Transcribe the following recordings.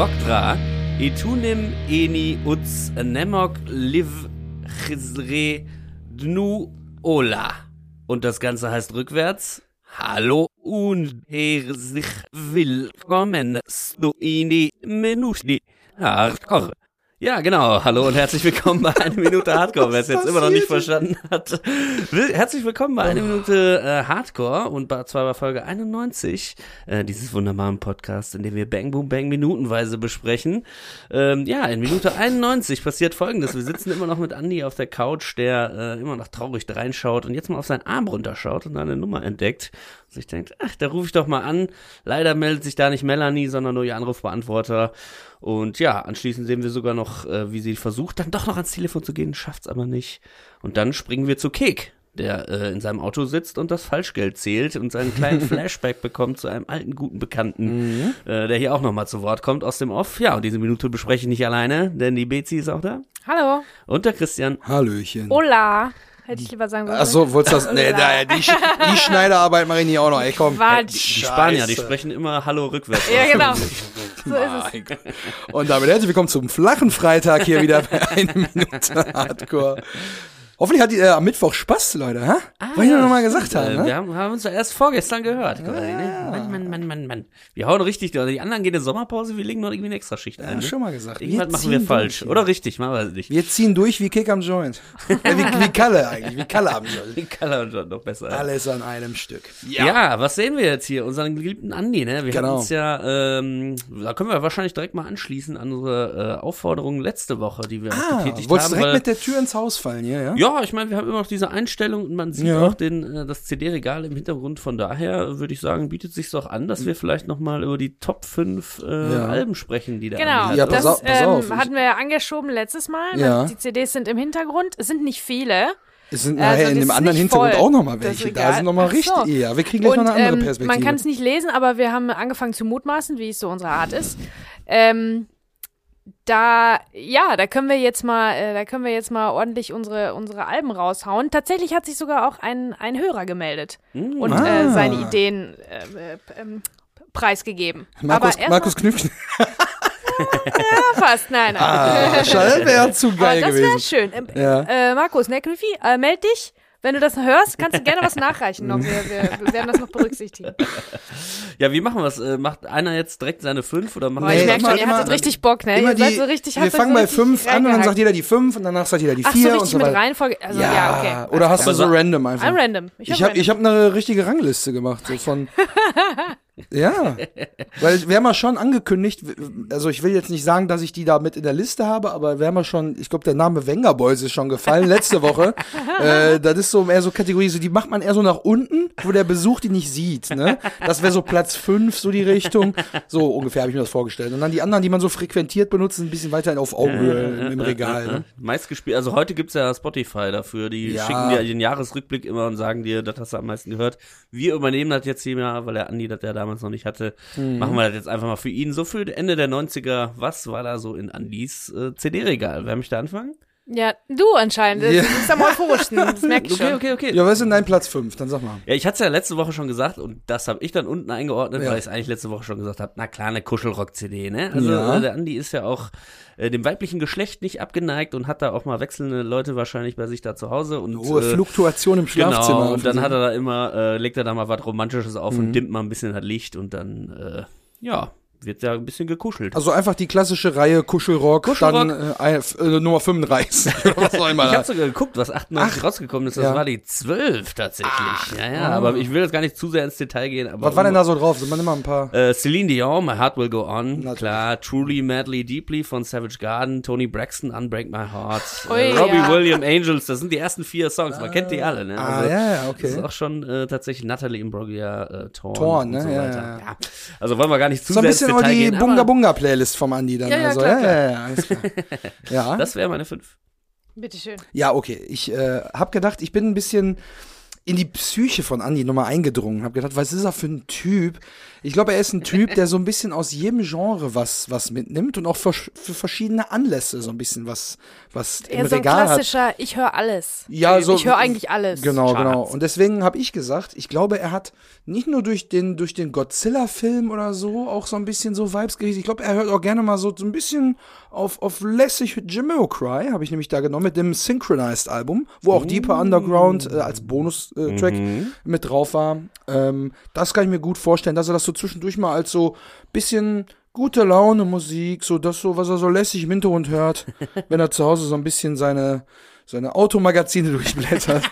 Rokdra, Etunim Eni Uz Nemok Liv Chizre Dnu Ola. Und das Ganze heißt rückwärts. Hallo und herzlich willkommen zu Ini Minuti Hardcore. Ja, genau. Hallo und herzlich willkommen bei Eine Minute Hardcore, wer es jetzt immer noch nicht verstanden hat. Herzlich willkommen bei Eine Minute äh, Hardcore und zwar bei Folge 91 äh, dieses wunderbaren Podcasts, in dem wir Bang Boom Bang minutenweise besprechen. Ähm, ja, in Minute 91 passiert folgendes. Wir sitzen immer noch mit Andy auf der Couch, der äh, immer noch traurig reinschaut und jetzt mal auf seinen Arm runterschaut und eine Nummer entdeckt und sich denkt, ach, da rufe ich doch mal an. Leider meldet sich da nicht Melanie, sondern nur ihr Anrufbeantworter. Und ja, anschließend sehen wir sogar noch, äh, wie sie versucht, dann doch noch ans Telefon zu gehen, schafft's aber nicht. Und dann springen wir zu Kek, der äh, in seinem Auto sitzt und das Falschgeld zählt und seinen kleinen Flashback bekommt zu einem alten guten Bekannten, Mhm. äh, der hier auch nochmal zu Wort kommt aus dem Off. Ja, und diese Minute bespreche ich nicht alleine, denn die Bezi ist auch da. Hallo. Und der Christian. Hallöchen. Hola. Hätte ich lieber sagen sollen. Ach so, wolltest du das? Nee, da, die, Sch- die Schneiderarbeit mache ich nicht auch noch. Ey, komm. Quatsch. Die Spanier, die sprechen immer Hallo rückwärts. Ja, genau. So ist es. Und damit herzlich willkommen zum flachen Freitag hier wieder bei einer Minute Hardcore. Hoffentlich hat die äh, am Mittwoch Spaß, Leute, hä? Wollte ich nur noch mal gesagt haben, Äh, ne? Wir haben, haben uns ja erst vorgestern gehört. quasi, ne? Mann, Mann, Mann, Mann, Mann. Wir hauen richtig, durch. die anderen gehen in Sommerpause, wir legen noch irgendwie eine Extraschicht ein. Ja, Ne? schon mal gesagt. Irgendwas Wir machen wir falsch. durch. Oder richtig, machen wir es nicht. Wir ziehen durch wie Kick am Joint. äh, wie, wie Kalle eigentlich, wie Kalle am Joint. Die Color und John noch besser. Alles an einem Stück. Ja. was sehen wir jetzt hier? Unseren geliebten Andi, ne? Wir Genau. haben uns ja, ähm, da können wir wahrscheinlich direkt mal anschließen an unsere äh, Aufforderung letzte Woche, die wir Ah, getätigt wolltest haben. direkt weil- mit der Tür ins Haus fallen, hier, ja? Ja, ich meine, wir haben immer noch diese Einstellung und man sieht Ja. auch den, äh, das CD-Regal im Hintergrund. Von daher würde ich sagen, bietet sich doch an, dass wir vielleicht noch mal über die Top 5 äh, Ja. Alben sprechen, die da Genau, Ja, pass das auf, ähm, auf. hatten wir ja angeschoben letztes Mal. Ja. Die CDs sind im Hintergrund. Es sind nicht viele. Es sind Also, nachher das in dem anderen Hintergrund voll, auch noch mal das welche. Da sind noch mal Ach richtig. so. Ja, wir kriegen gleich Und noch eine andere ähm, Perspektive. man kann es nicht lesen, aber wir haben angefangen zu mutmaßen, wie es so unsere Art ist. Ähm, da, ja, da können wir jetzt mal, äh, da können wir jetzt mal ordentlich unsere, unsere Alben raushauen. Tatsächlich hat sich sogar auch ein, ein Hörer gemeldet und Ah. äh, seine Ideen äh, äh, ähm, preisgegeben. Markus, aber Markus Knüpfchen. mal fast, nein, nein. Ah, schade, wäre zu Aber geil das gewesen. wäre schön. Ähm, Ja. äh, Markus, ne, Knüffi, äh, meld dich. Wenn du das hörst, kannst du gerne was nachreichen noch. Wir, wir, wir werden das noch berücksichtigen. Ja, wie machen wir es? Äh, macht einer jetzt direkt seine 5 oder machen Boah, Nee, ich wir merke schon, ihr hattet richtig Bock, ne? Immer ihr seid die, so richtig, wir fangen so bei fünf an und dann sagt jeder die fünf und danach sagt jeder die Ach so, vier richtig und so mit. Reihenfolge. Also, ja, ja, okay. oder hast du klar. so random einfach? I'm random. Ich, Ich habe ich hab eine richtige Rangliste gemacht, so von. ja, weil wir haben ja schon angekündigt, also ich will jetzt nicht sagen, dass ich die da mit in der Liste habe, aber wir haben ja schon, ich glaube, der Name Wenger Boys ist schon gefallen letzte Woche. äh, das ist so eher so Kategorie, so die macht man eher so nach unten, wo der Besuch die nicht sieht. Ne? Das wäre so Platz fünf, so die Richtung. So ungefähr habe ich mir das vorgestellt. Und dann die anderen, die man so frequentiert benutzt, ein bisschen weiter auf Augenhöhe im, im Regal. Ne? Meist gespielt, also heute gibt's ja Spotify dafür, die Ja. schicken dir den Jahresrückblick immer und sagen dir, das hast du am meisten gehört. Wir übernehmen das jetzt hier mal, weil der Andi das ja damals noch nicht hatte, Mhm. machen wir das jetzt einfach mal für ihn. So für Ende der 90er, was war da so in Andis äh, CD-Regal? Wer möchte anfangen? Ja, du anscheinend. Ja. Du bist am euphorischsten. Das merke ich Okay, schon. okay, okay. Ja, was ist denn dein Platz fünf? Dann sag mal. Ja, ich hatte es ja letzte Woche schon gesagt und das habe ich dann unten eingeordnet, Ja. weil ich es eigentlich letzte Woche schon gesagt habe. Na klar, eine Kuschelrock-CD, ne? Also Ja. äh, der Andi ist ja auch äh, dem weiblichen Geschlecht nicht abgeneigt und hat da auch mal wechselnde Leute wahrscheinlich bei sich da zu Hause und Hohe äh, Fluktuation im Schlafzimmer. Genau, und dann hat er da immer, äh, legt er da mal was Romantisches auf und dimmt mal ein bisschen das Licht und dann, äh, ja, wird ja ein bisschen gekuschelt. Also einfach die klassische Reihe Kuschelrock, Kuschelrock. dann äh, äh, Nummer 35 oder was auch immer. ich habe sogar geguckt, was 98 rausgekommen ist, das ja. war die 12 tatsächlich. ja, ja, aber ich will jetzt gar nicht zu sehr ins Detail gehen. Aber was war denn da so drauf? Sind man immer ein paar. Äh, Celine Dion, My Heart Will Go On, Natürlich. klar. Truly, Madly, Deeply von Savage Garden, Tony Braxton, Unbreak My Heart, Ui, äh, Robbie ja. Williams, Angels, das sind die ersten vier Songs, man kennt die alle, ne? Ah, ja, ja, okay. Das ist auch schon äh, tatsächlich Natalie Imbruglia, äh, Torn, Torn, und ne? so Ja, weiter. ja, ja. Also wollen wir gar nicht zu So sehr auch Detail die gehen, aber Bunga Bunga Playlist vom Andi dann. Ja, ja, also, klar, ja, ja, ja, alles klar. ja. das wäre meine fünf. Bitteschön. ja, okay. Ich äh, habe gedacht, ich bin ein bisschen. In die Psyche von Andy nochmal eingedrungen. Hab gedacht, was ist er für ein Typ? Ich glaube, er ist ein Typ, der so ein bisschen aus jedem Genre was, was mitnimmt und auch für, für verschiedene Anlässe so ein bisschen was, was Eher im so ein Regal hat. klassischer, ich höre alles. Ja, so- Ich höre eigentlich alles. Genau, Charts. genau. Und deswegen habe ich gesagt, ich glaube, er hat nicht nur durch den, durch den Godzilla-Film oder so auch so ein bisschen so Vibes gekriegt. Ich glaube, er hört auch gerne mal so, so ein bisschen auf, auf lässig Jamiroquai, habe ich nämlich da genommen, mit dem Synchronized-Album, wo auch Deeper Underground äh, als Bonus-Track mit drauf war. Ähm, das kann ich mir gut vorstellen, dass er das so zwischendurch mal als so bisschen gute Laune Musik, so das so, was er so lässig im Hintergrund hört, wenn er zu Hause so ein bisschen seine, seine Automagazine durchblättert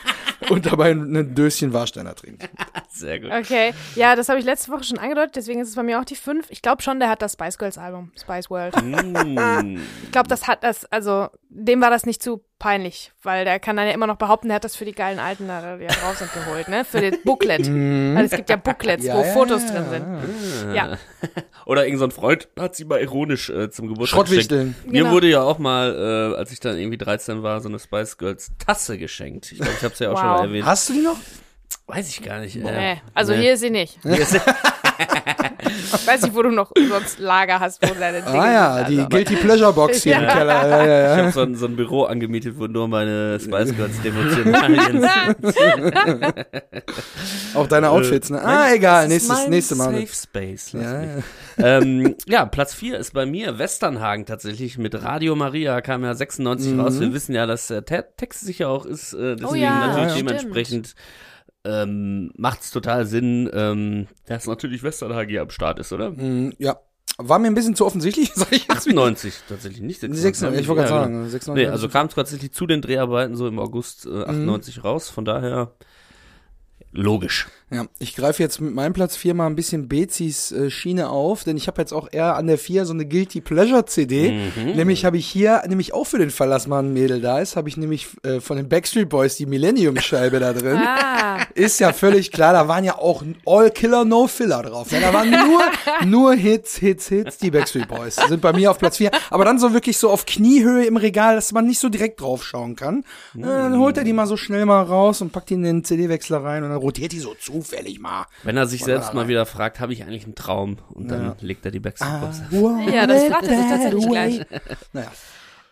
und dabei ein Döschen Warsteiner trinkt. Sehr gut. Okay, ja, das habe ich letzte Woche schon angedeutet, deswegen ist es bei mir auch die 5. Ich glaube schon, der hat das Spice Girls Album, Spice World. Mm. Ich glaube, das hat das, also dem war das nicht zu peinlich, weil der kann dann ja immer noch behaupten, der hat das für die geilen Alten da, die da drauf sind geholt, ne? Für das Booklet. weil es gibt ja Booklets, Ja, wo ja, Fotos ja, drin sind. Ja, Oder irgend so ein Freund hat sie mal ironisch äh, zum Geburtstag geschenkt. Schrottwichteln. Mir Genau. wurde ja auch mal, äh, als ich dann irgendwie 13 war, so eine Spice Girls Tasse geschenkt. Ich glaube, ich habe es ja auch schon Wow. mal erwähnt. Hast du die noch? Weiß ich gar nicht. Äh, nee, also nee. hier ist sie nicht. Hier ist- Ich weiß nicht, wo du noch sonst Lager hast, wo deine Dinge Ah ja, sind. die Also, Guilty Pleasure Box hier im Ja. Keller. Ja, ja, Ich habe so ein, so ein Büro angemietet, wo nur meine Spice Girls Devotionalien Auch deine Outfits, ne? Ah, egal, nächstes, nächste Mal. Safe Space. lass Ja, mich. ja. ähm, ja, Platz 4 ist bei mir Westernhagen tatsächlich mit Radio Maria, kam ja 96 Mhm. raus. Wir wissen ja, dass der Te Text sicher auch ist, äh, deswegen Oh ja, natürlich stimmt. Ähm, macht es total Sinn, ähm, dass natürlich Westernhagen hier am Start ist, oder? Mm, ja. War mir ein bisschen zu offensichtlich, sag ich jetzt. 98 tatsächlich, nicht 96. 96, ich wollte gerade Ja, sagen. genau. 96, Nee, also kam tatsächlich zu den Dreharbeiten so im August äh, 98 raus, von daher logisch. Ja, ich greife jetzt mit meinem Platz 4 mal ein bisschen Bezis äh, Schiene auf, denn ich habe jetzt auch eher an der 4 so eine Guilty Pleasure CD. Mhm. Nämlich habe ich hier, nämlich auch für den Fall, dass mal ein Mädel da ist, habe ich nämlich äh, von den Backstreet Boys die Millennium-Scheibe da drin. Ah, Ist ja völlig klar, da waren ja auch All Killer, No Filler drauf. Ne? Da waren nur, nur Hits, Hits, Hits, die Backstreet Boys. Sind bei mir auf Platz 4. Aber dann so wirklich so auf Kniehöhe im Regal, dass man nicht so direkt draufschauen kann. Äh, Dann holt er die mal so schnell mal raus und packt die in den CD-Wechsler rein und dann rotiert die so zufällig mal. Wenn er sich selbst mal wieder fragt, habe ich eigentlich einen Traum? Und dann legt er die Backstreet Ah. Boys. Ja, das fragt er sich tatsächlich gleich. Naja.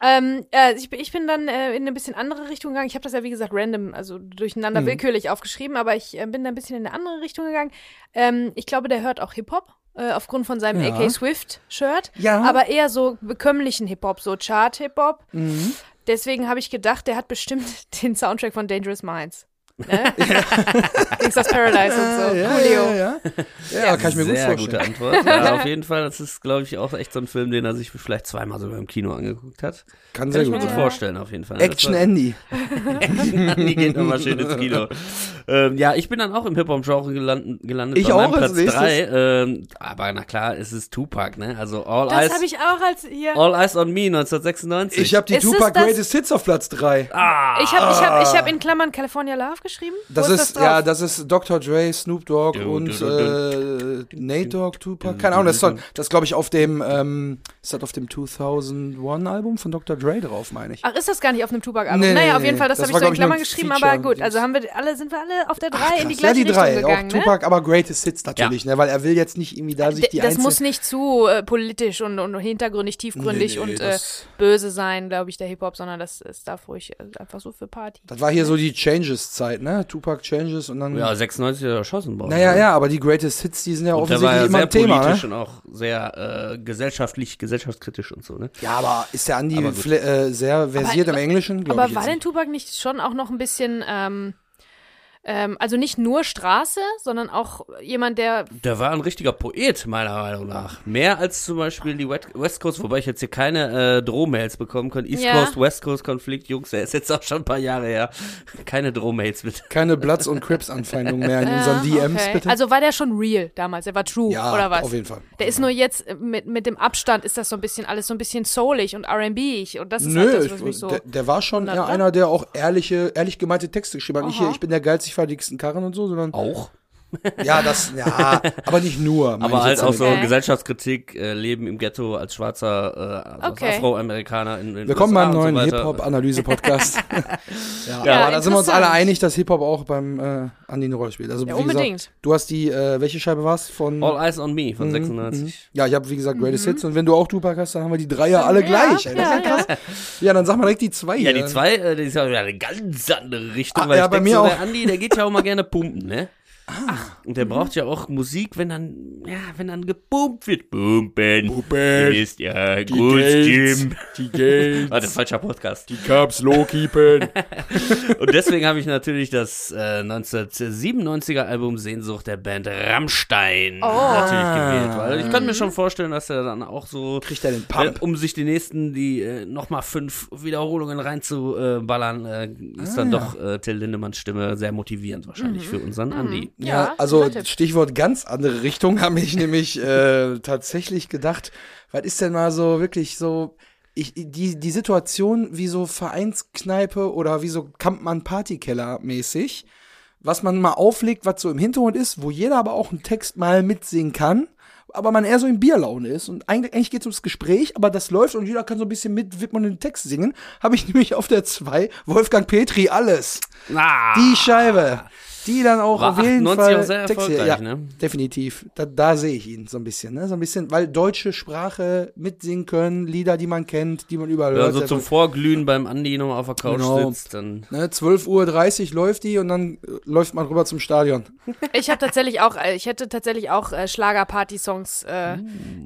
Ähm, äh, ich, bin- ich bin dann äh, in eine bisschen andere Richtung gegangen. Ich habe das ja, wie gesagt, random, also durcheinander Mhm. willkürlich aufgeschrieben, aber ich äh, bin da ein bisschen in eine andere Richtung gegangen. Ähm, ich glaube, der hört auch Hip-Hop. Äh, aufgrund von seinem Ja. AK Swift-Shirt. Ja. Aber eher so bekömmlichen Hip-Hop, so Chart-Hip-Hop. Mhm. Deswegen habe ich gedacht, der hat bestimmt den Soundtrack von Dangerous Minds. Ne? Gangsta's Paradise und so. Ja, Coolio. ja, ja. Ja, kann ich mir gut Sehr vorstellen. gute Antwort. Ja, auf jeden Fall, das ist, glaube ich, auch echt so ein Film, den er sich vielleicht zweimal sogar im Kino angeguckt hat. Kann Kann sehr ich mir gut gut sein. vorstellen, auf jeden Fall. Action Das war- Andy. Die geht nochmal schön ins Kino. ähm, ja, ich bin dann auch im Hip-Hop-Genre gelandet, gelandet Ich auch als Platz nächstes. 3. Ähm, aber na klar, es ist Tupac, ne? Also All Das Eyes, habe ich auch als hier. All Eyes on Me 1996. Ich habe die Ist Tupac das- Greatest Hits auf Platz 3. ah, Ich habe ich hab, ich hab in Klammern California Love geschrieben. Das Wo ist, das ja, das ist Dr. Dre, Snoop Dogg Du, und du, du, äh, Nate Dogg, Tupac, keine Ahnung, das ist, das glaube ich auf dem, ähm, ist das auf dem 2001 Album von Dr. Dre drauf, meine ich. Ach, ist das gar nicht auf einem Tupac-Album? Nee, nee, naja, auf jeden. Fall, das, Das habe ich so in Klammern geschrieben, Feature. aber gut, also haben wir alle, sind wir alle auf der 3 in die Krass. ja, gleiche die drei, Richtung gegangen, auch ne? Tupac, aber Greatest Hits natürlich, ne, weil er will jetzt nicht irgendwie da sich D- die das muss nicht zu äh, politisch und, und hintergründig, tiefgründig Nee, nee, und äh, böse sein, glaube ich, der Hip-Hop, sondern das, das darf ruhig äh, einfach so für Party. Das war hier so die Changes-Zeit, ne? Tupac Changes und dann. ja, 96 ist er erschossen worden. naja, ne? ja, aber die Greatest Hits, die sind ja Und der offensichtlich war ja immer sehr ein Thema, politisch ne? und auch sehr äh, gesellschaftlich, gesellschaftskritisch und so, ne? Ja, aber ist der Andi äh, sehr versiert Aber- im Englischen? Aber ich war jetzt denn. Tupac nicht schon auch noch ein bisschen, ähm, ähm, also nicht nur Straße, sondern auch jemand, der Der war ein richtiger Poet, meiner Meinung nach. Mehr als zum Beispiel die West Coast, wobei ich jetzt hier keine äh, Drohmails bekommen kann. East Ja. Coast, West Coast Konflikt, Jungs, der ist jetzt auch schon ein paar Jahre her. Keine Drohmails bitte. Keine Bloods- und Crips-Anfeindungen mehr in unseren Ja, DMs, okay. bitte? Also war der schon real damals, der war true, ja, oder was? auf jeden Fall. Der ist nur jetzt äh, mit, mit dem Abstand ist das so ein bisschen alles so ein bisschen soulig und R&B und das ist Nö, halt das, was mich ich, so der, der war schon ja, einer, der auch ehrliche, ehrlich gemeinte Texte geschrieben hat. Hier, ich bin der geilzig fertigsten Karren und so, sondern Auch? Ja, das, ja, aber nicht nur. Aber halt auch so Okay. Gesellschaftskritik, äh, Leben im Ghetto als schwarzer, äh, als Okay. Afroamerikaner in, in Willkommen USA beim neuen so. Hip-Hop-Analyse-Podcast. ja, Ja, aber da sind wir uns alle einig, dass Hip-Hop auch beim äh, Andi eine Rolle spielt. Also, Ja, wie unbedingt. gesagt, du hast die, äh, welche Scheibe war's? Von. All Eyes on Me von Mhm, 96. mhm. Ja, ich habe wie gesagt Greatest Hits und wenn du auch Tupac hast, dann haben wir die drei ja alle Ja, gleich. Ey. Ja krass. Ja, dann sag mal direkt die zwei. Ja, die zwei, äh, die ist ja eine ganz andere Richtung, Ah, weil ja, ich bei mir so, auch. der Andi, der geht ja auch mal gerne pumpen, ne? Ah. Und der braucht ja auch Musik, wenn dann, ja, wenn dann gepumpt wird. Pumpen. Ihr wisst ja, Die gut, Gates, Jim. Die Gates. Warte, falscher Podcast. Die Cubs low keepen. Und deswegen habe ich natürlich das äh, 1997er Album Sehnsucht der Band Rammstein Oh. natürlich gewählt, weil ich kann mir schon vorstellen, dass er dann auch so Kriegt er den äh, Pump. um sich die nächsten, die äh, nochmal fünf Wiederholungen reinzuballern, äh, ist dann Ah, doch äh, Till Lindemanns Stimme sehr motivierend wahrscheinlich für unseren Andi. Ja, Ja, also. Stichwort ganz andere Richtung, habe ich nämlich äh, tatsächlich gedacht, was ist denn mal so wirklich so, ich, die, die Situation wie so Vereinskneipe oder wie so Kampmann Partykeller mäßig, was man mal auflegt, was so im Hintergrund ist, wo jeder aber auch einen Text mal mitsingen kann, aber man eher so in Bierlaune ist und eigentlich, eigentlich geht es ums Gespräch, aber das läuft und jeder kann so ein bisschen mit widmen und den Text singen, habe ich nämlich auf der 2 Wolfgang Petri alles. Ah, Die Scheibe. Die dann auch War auf jeden 98 Fall auch sehr Texte- erfolgreich, ja, ne? definitiv. Da, da sehe ich ihn so ein bisschen, ne? So ein bisschen, weil deutsche Sprache mitsingen können, Lieder, die man kennt, die man überall ja, hört. so sehr zum. Vorglühen beim Andi nochmal auf der Couch Genau. sitzt, dann ne, 12.30 Uhr läuft die und dann äh, läuft man rüber zum Stadion. Ich habe tatsächlich auch, äh, ich hätte tatsächlich auch äh, Schlager-Party-Songs, äh,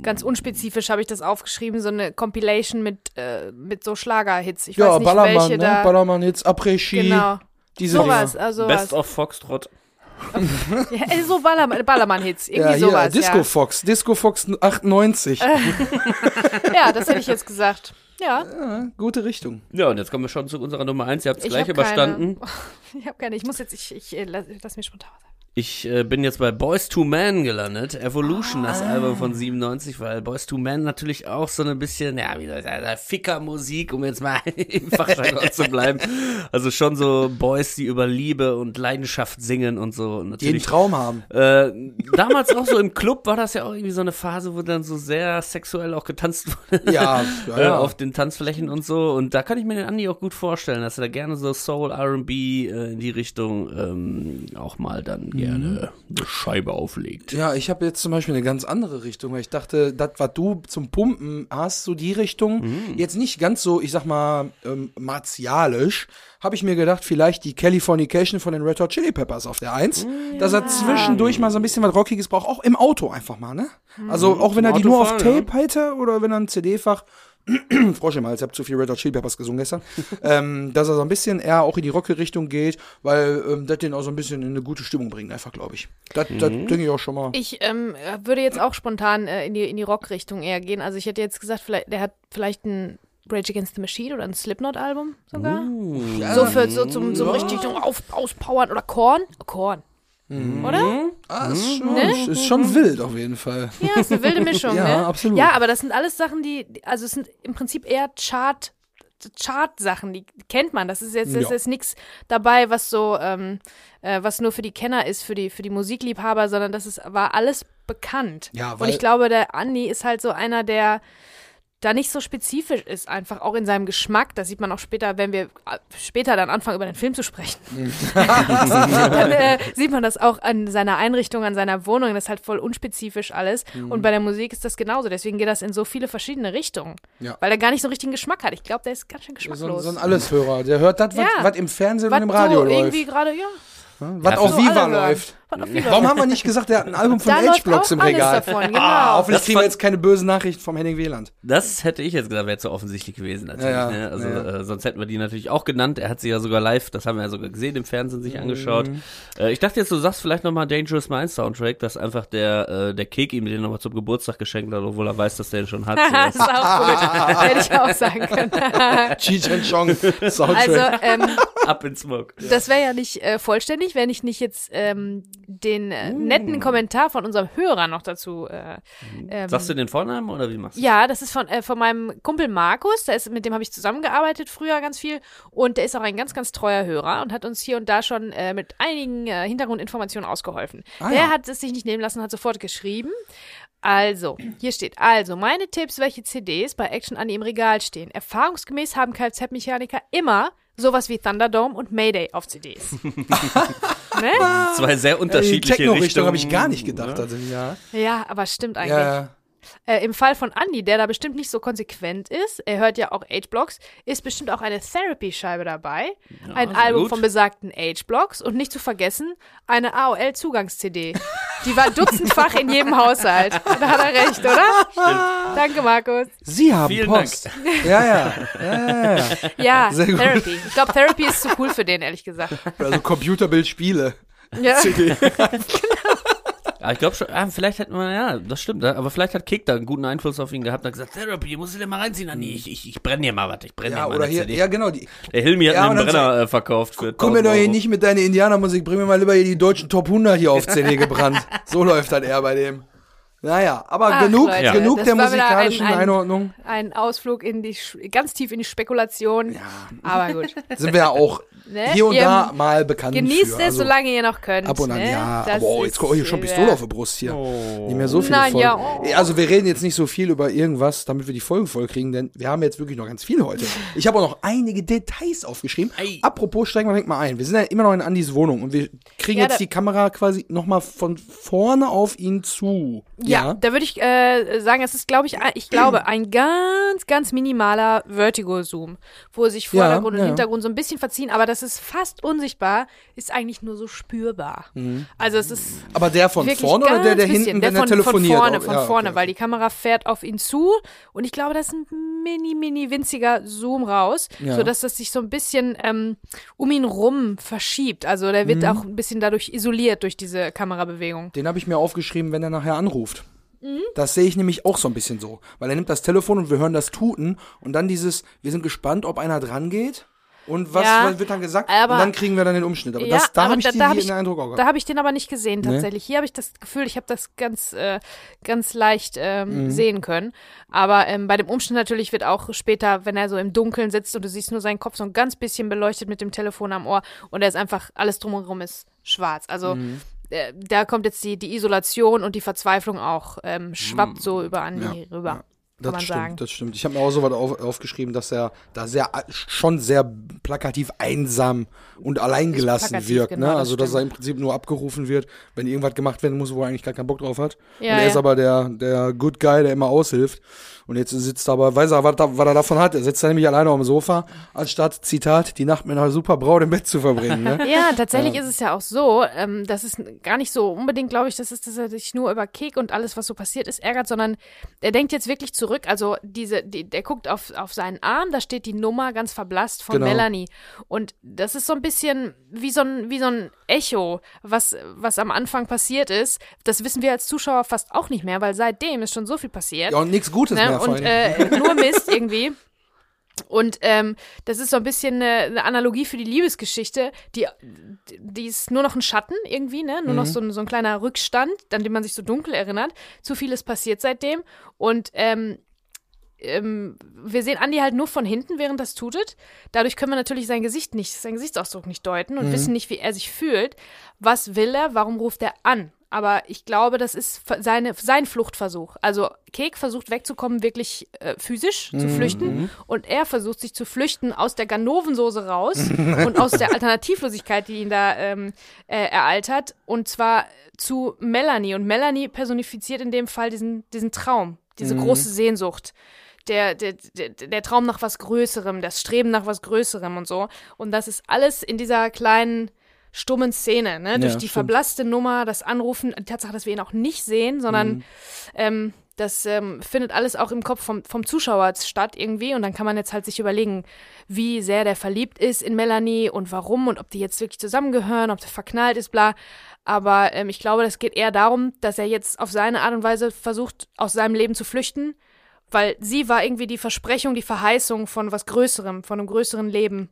ganz unspezifisch habe ich das aufgeschrieben, so eine Compilation mit, äh, mit so Schlager-Hits. Ich ja, weiß nicht, Ballermann, welche ne? da. Ballermann Hits, Après-Ski, Genau. Diese Sowas, also Best sowas. of Foxtrot. Ja, so Ballermann- Ballermann-Hits, irgendwie Ja, hier, sowas. Disco ja. Fox, Disco Fox 98. ja, das hätte ich jetzt gesagt. Ja, Ja, gute Richtung. Ja, und jetzt kommen wir schon zu unserer Nummer eins. Ihr habt es Ich gleich hab keine. überstanden. ich habe keine, ich muss jetzt, ich, ich äh, lass, lass mich spontan was sagen. Ich äh, bin jetzt bei Boys to Man gelandet. Evolution, Ah. das Album von 97, weil Boys to Man natürlich auch so ein bisschen, ja, wie soll ich sagen, Ficker-Musik, um jetzt mal im Fachjargon zu bleiben. Also schon so Boys, die über Liebe und Leidenschaft singen und so. Und Die einen natürlich Traum haben. äh, damals auch so im Club war das ja auch irgendwie so eine Phase, wo dann so sehr sexuell auch getanzt wurde. Ja, ja, äh, ja. auf den Tanzflächen und so. Und da kann ich mir den Andi auch gut vorstellen, dass er da gerne so Soul, R&B äh, in die Richtung ähm, auch mal dann. Gerne eine Scheibe auflegt. Ja, ich habe jetzt zum Beispiel eine ganz andere Richtung, weil ich dachte, das, was du zum Pumpen hast, so die Richtung, Mhm. jetzt nicht ganz so, ich sag mal, ähm, martialisch, habe ich mir gedacht, vielleicht die Californication von den Red Hot Chili Peppers auf der Eins, dass er zwischendurch mal so ein bisschen was Rockiges braucht, auch im Auto einfach mal, ne? Also auch wenn er die nur auf Tape hätte oder wenn er ein CD-Fach Frosch im Hals, ich habe zu viel Red Hot Chili Peppers gesungen gestern, ähm, dass er so ein bisschen eher auch in die Rocke-Richtung geht, weil ähm, das den auch so ein bisschen in eine gute Stimmung bringt, einfach, glaube ich. Das, das Mhm. denke ich auch schon mal. Ich ähm, würde jetzt auch spontan äh, in die, in die Rock-Richtung eher gehen. Also ich hätte jetzt gesagt, vielleicht, der hat vielleicht ein Rage Against the Machine oder ein Slipknot-Album sogar. Uh. So für so zum so richtig so auf, auspowern oder Korn. Korn. Mhm. Oder? Ah, ist schon, Ne? ist schon wild auf jeden Fall. Ja, ist eine wilde Mischung, Ja, ne? absolut. Ja, aber das sind alles Sachen, die, also es sind im Prinzip eher Chart, Chart-Sachen, die kennt man. Das ist jetzt, das Ja. ist nichts dabei, was so, ähm, äh, was nur für die Kenner ist, für die, für die Musikliebhaber, sondern das ist, war alles bekannt. Ja, Und weil- ich glaube, der Andi ist halt so einer, der da nicht so spezifisch ist, einfach auch in seinem Geschmack. Das sieht man auch später, wenn wir äh, später dann anfangen, über den Film zu sprechen. dann äh, sieht man das auch an seiner Einrichtung, an seiner Wohnung. Das ist halt voll unspezifisch alles. Mhm. Und bei der Musik ist das genauso. Deswegen geht das in so viele verschiedene Richtungen. Ja. Weil er gar nicht so richtigen Geschmack hat. Ich glaube, der ist ganz schön So, geschmacklos. so ein Alleshörer. Der hört das, was, Ja. was im Fernsehen was und im Radio so läuft. irgendwie gerade, ja. Was Ja, auf so Viva läuft. Was Warum haben wir nicht gesagt, der hat ein Album von H-Blocks auch im alles Regal? davon, genau. Ah, hoffentlich Das kriegen wir jetzt keine bösen Nachrichten vom Henning Wieland. Das hätte ich jetzt gesagt, wäre zu offensichtlich gewesen natürlich. Ja, ja, ne? Also ja. Äh, sonst hätten wir die natürlich auch genannt. Er hat sie ja sogar live, das haben wir ja sogar gesehen, im Fernsehen sich angeschaut. Mhm. Äh, ich dachte jetzt, du sagst vielleicht nochmal Dangerous Minds Soundtrack, dass einfach der, äh, der Kek ihm den nochmal zum Geburtstag geschenkt hat, obwohl er weiß, dass der den schon hat. das ist auch gut. Hätte ich auch sagen können. Cheech and Chong Soundtrack. Also, ähm, Ab in Smoke. Das wäre ja nicht äh, vollständig, wenn ich nicht jetzt ähm, den äh, netten Kommentar von unserem Hörer noch dazu. Äh, ähm, Sagst du den Vornamen oder wie machst du? ja, das ist von, äh, von meinem Kumpel Markus, der ist, mit dem habe ich zusammengearbeitet früher ganz viel und der ist auch ein ganz, ganz treuer Hörer und hat uns hier und da schon äh, mit einigen äh, Hintergrundinformationen ausgeholfen. Ah, der ja. hat es sich nicht nehmen lassen, hat sofort geschrieben. Also, hier steht, also meine Tipps, welche CDs bei Action Annie im Regal stehen. Erfahrungsgemäß haben Kfz-Mechaniker immer sowas wie Thunderdome und Mayday auf CDs. ne? Zwei sehr Die unterschiedliche Techno-Richtung Richtungen. habe ich gar nicht gedacht. Ja. Also, ja. Ja, aber stimmt eigentlich. Ja. Äh, Im Fall von Andy, der da bestimmt nicht so konsequent ist, er hört ja auch H-Blocks, ist bestimmt auch eine Therapy-Scheibe dabei, ein sehr Album gut. von besagten H-Blocks und nicht zu vergessen, eine AOL-Zugangs-CD. Die war dutzendfach in jedem Haushalt. Da hat er recht, oder? Danke, Markus. Sie haben Vielen Post. Ja, ja. ja, ja, ja. Ja, Sehr gut. Therapy. Ich glaube, Therapy ist zu cool für den, ehrlich gesagt. Also Computerbildspiele. Ja. CD. Ja, ich glaube schon, ah, vielleicht hätten wir, ja, das stimmt, aber vielleicht hat Kick da einen guten Einfluss auf ihn gehabt und hat gesagt, Therapy, musst du dir mal reinziehen, Anni, ich, ich, ich brenne dir mal was, ich brenne Ja, dir mal oder hier, CD. ja genau, die, Der Hilmi hat Ja, mir einen Brenner äh, verkauft für komm mir 1000 doch hier nicht mit deiner Indianermusik, bring mir mal lieber hier die deutschen Top 100 hier auf CD gebrannt. So läuft das eher bei dem. Naja, aber Ach, genug, Leute, genug das der wieder ein- musikalischen ein- Einordnung. Ein Ausflug in die, ganz tief in die Spekulation. Aber gut. Sind wir ja auch Ne? hier und Ihr da mal bekannt Genießt für. es, Also solange ihr noch könnt. Ab und an, ne? ja. Das aber oh, jetzt kommt hier schon Pistole auf die Brust hier. Nicht mehr so viele Na Folgen. ja, oh. Also wir reden jetzt nicht so viel über irgendwas, damit wir die Folgen voll kriegen, denn wir haben jetzt wirklich noch ganz viel heute. Ich habe auch noch einige Details aufgeschrieben. Ei. Apropos, steigen wir direkt mal ein. Wir sind ja immer noch in Andys Wohnung und wir kriegen Ja, jetzt die Kamera quasi nochmal von vorne auf ihn zu. Ja, da würde ich äh, sagen, es ist, glaube ich, ein- ich glaube, ein ganz, ganz minimaler Vertigo-Zoom, wo sich Ja, Vordergrund ja. und Hintergrund so ein bisschen verziehen, aber das ist fast unsichtbar, ist eigentlich nur so spürbar. Also es ist Aber der von vorne oder der, der hinten, bisschen. wenn der er von, telefoniert? Von vorne, auch? von Ja, vorne, okay. weil die Kamera fährt auf ihn zu und ich glaube, das ist ein mini, mini winziger Zoom raus, Ja. sodass das sich so ein bisschen ähm, um ihn rum verschiebt. Also der Mhm. wird auch ein bisschen dadurch isoliert durch diese Kamerabewegung. Den habe ich mir aufgeschrieben, wenn er nachher anruft. Mhm. Das sehe ich nämlich auch so ein bisschen so. Weil er nimmt das Telefon und wir hören das Tuten und dann dieses, wir sind gespannt, ob einer dran geht. Und was, Ja, was wird dann gesagt? aber- und dann kriegen wir dann den Umschnitt. Aber Ja, das, da habe ich da- da hab den ich- Eindruck auch Da gehabt. habe ich den aber nicht gesehen tatsächlich. Hier habe ich das Gefühl, ich habe das ganz, äh, ganz leicht ähm, Mhm. sehen können. Aber ähm, bei dem Umschnitt natürlich wird auch später, wenn er so im Dunkeln sitzt und du siehst nur seinen Kopf so ein ganz bisschen beleuchtet mit dem Telefon am Ohr und er ist einfach, alles drumherum ist schwarz. Also Mhm. Äh, da kommt jetzt die, die Isolation und die Verzweiflung auch, ähm, schwappt so über Andi. Ja, rüber. ja. Das stimmt, sagen. das stimmt. Ich habe mir auch so was auf, aufgeschrieben, dass er da sehr schon sehr plakativ einsam und alleingelassen wirkt. genau, ne? das Also dass er im Prinzip nur abgerufen wird, wenn irgendwas gemacht werden muss, wo er eigentlich gar keinen Bock drauf hat. Ja, und er ist ja. aber der, der Good Guy, der immer aushilft. Und jetzt sitzt er aber, weiß er, was, was er davon hat. Er sitzt da nämlich alleine auf dem Sofa, anstatt, Zitat, die Nacht mit einer super Braut im Bett zu verbringen. Ne? Ja, tatsächlich ist es ja auch so, ähm, dass es gar nicht so unbedingt, glaube ich, dass es dass er sich nur über Kek und alles, was so passiert ist, ärgert, sondern er denkt jetzt wirklich zurück. Also diese, die, der guckt auf, auf seinen Arm, da steht die Nummer ganz verblasst von Genau. Melanie. Und das ist so ein bisschen wie so ein, wie so ein Echo, was, was am Anfang passiert ist. Das wissen wir als Zuschauer fast auch nicht mehr, weil seitdem ist schon so viel passiert. Ja, und nichts Gutes Ne? mehr Und äh, nur Mist irgendwie. Und ähm, das ist so ein bisschen eine, eine Analogie für die Liebesgeschichte, die, die ist nur noch ein Schatten irgendwie, ne? Nur noch so ein, so ein kleiner Rückstand, an den man sich so dunkel erinnert. Zu viel ist passiert seitdem. Und ähm, ähm, wir sehen Andi halt nur von hinten, während das tutet. Dadurch können wir natürlich sein Gesicht nicht, seinen Gesichtsausdruck nicht deuten und wissen nicht, wie er sich fühlt. Was will er? Warum ruft er an? Aber ich glaube, das ist seine, sein Fluchtversuch. Also Kek versucht wegzukommen, wirklich äh, physisch zu flüchten. Und er versucht sich zu flüchten aus der Ganovensoße raus und aus der Alternativlosigkeit, die ihn da ähm, äh, ereilt hat. Und zwar zu Melanie. Und Melanie personifiziert in dem Fall diesen, diesen Traum, diese große Sehnsucht der, der, der, der Traum nach was Größerem, das Streben nach was Größerem und so. Und das ist alles in dieser kleinen stummen Szene, ne? Durch die stimmt. verblasste Nummer, das Anrufen, die Tatsache, dass wir ihn auch nicht sehen, sondern ähm, das ähm, findet alles auch im Kopf vom, vom Zuschauer statt irgendwie und dann kann man jetzt halt sich überlegen, wie sehr der verliebt ist in Melanie und warum und ob die jetzt wirklich zusammengehören, ob der verknallt ist, bla. Aber ähm, ich glaube, das geht eher darum, dass er jetzt auf seine Art und Weise versucht, aus seinem Leben zu flüchten, weil sie war irgendwie die Versprechung, die Verheißung von was Größerem, von einem größeren Leben.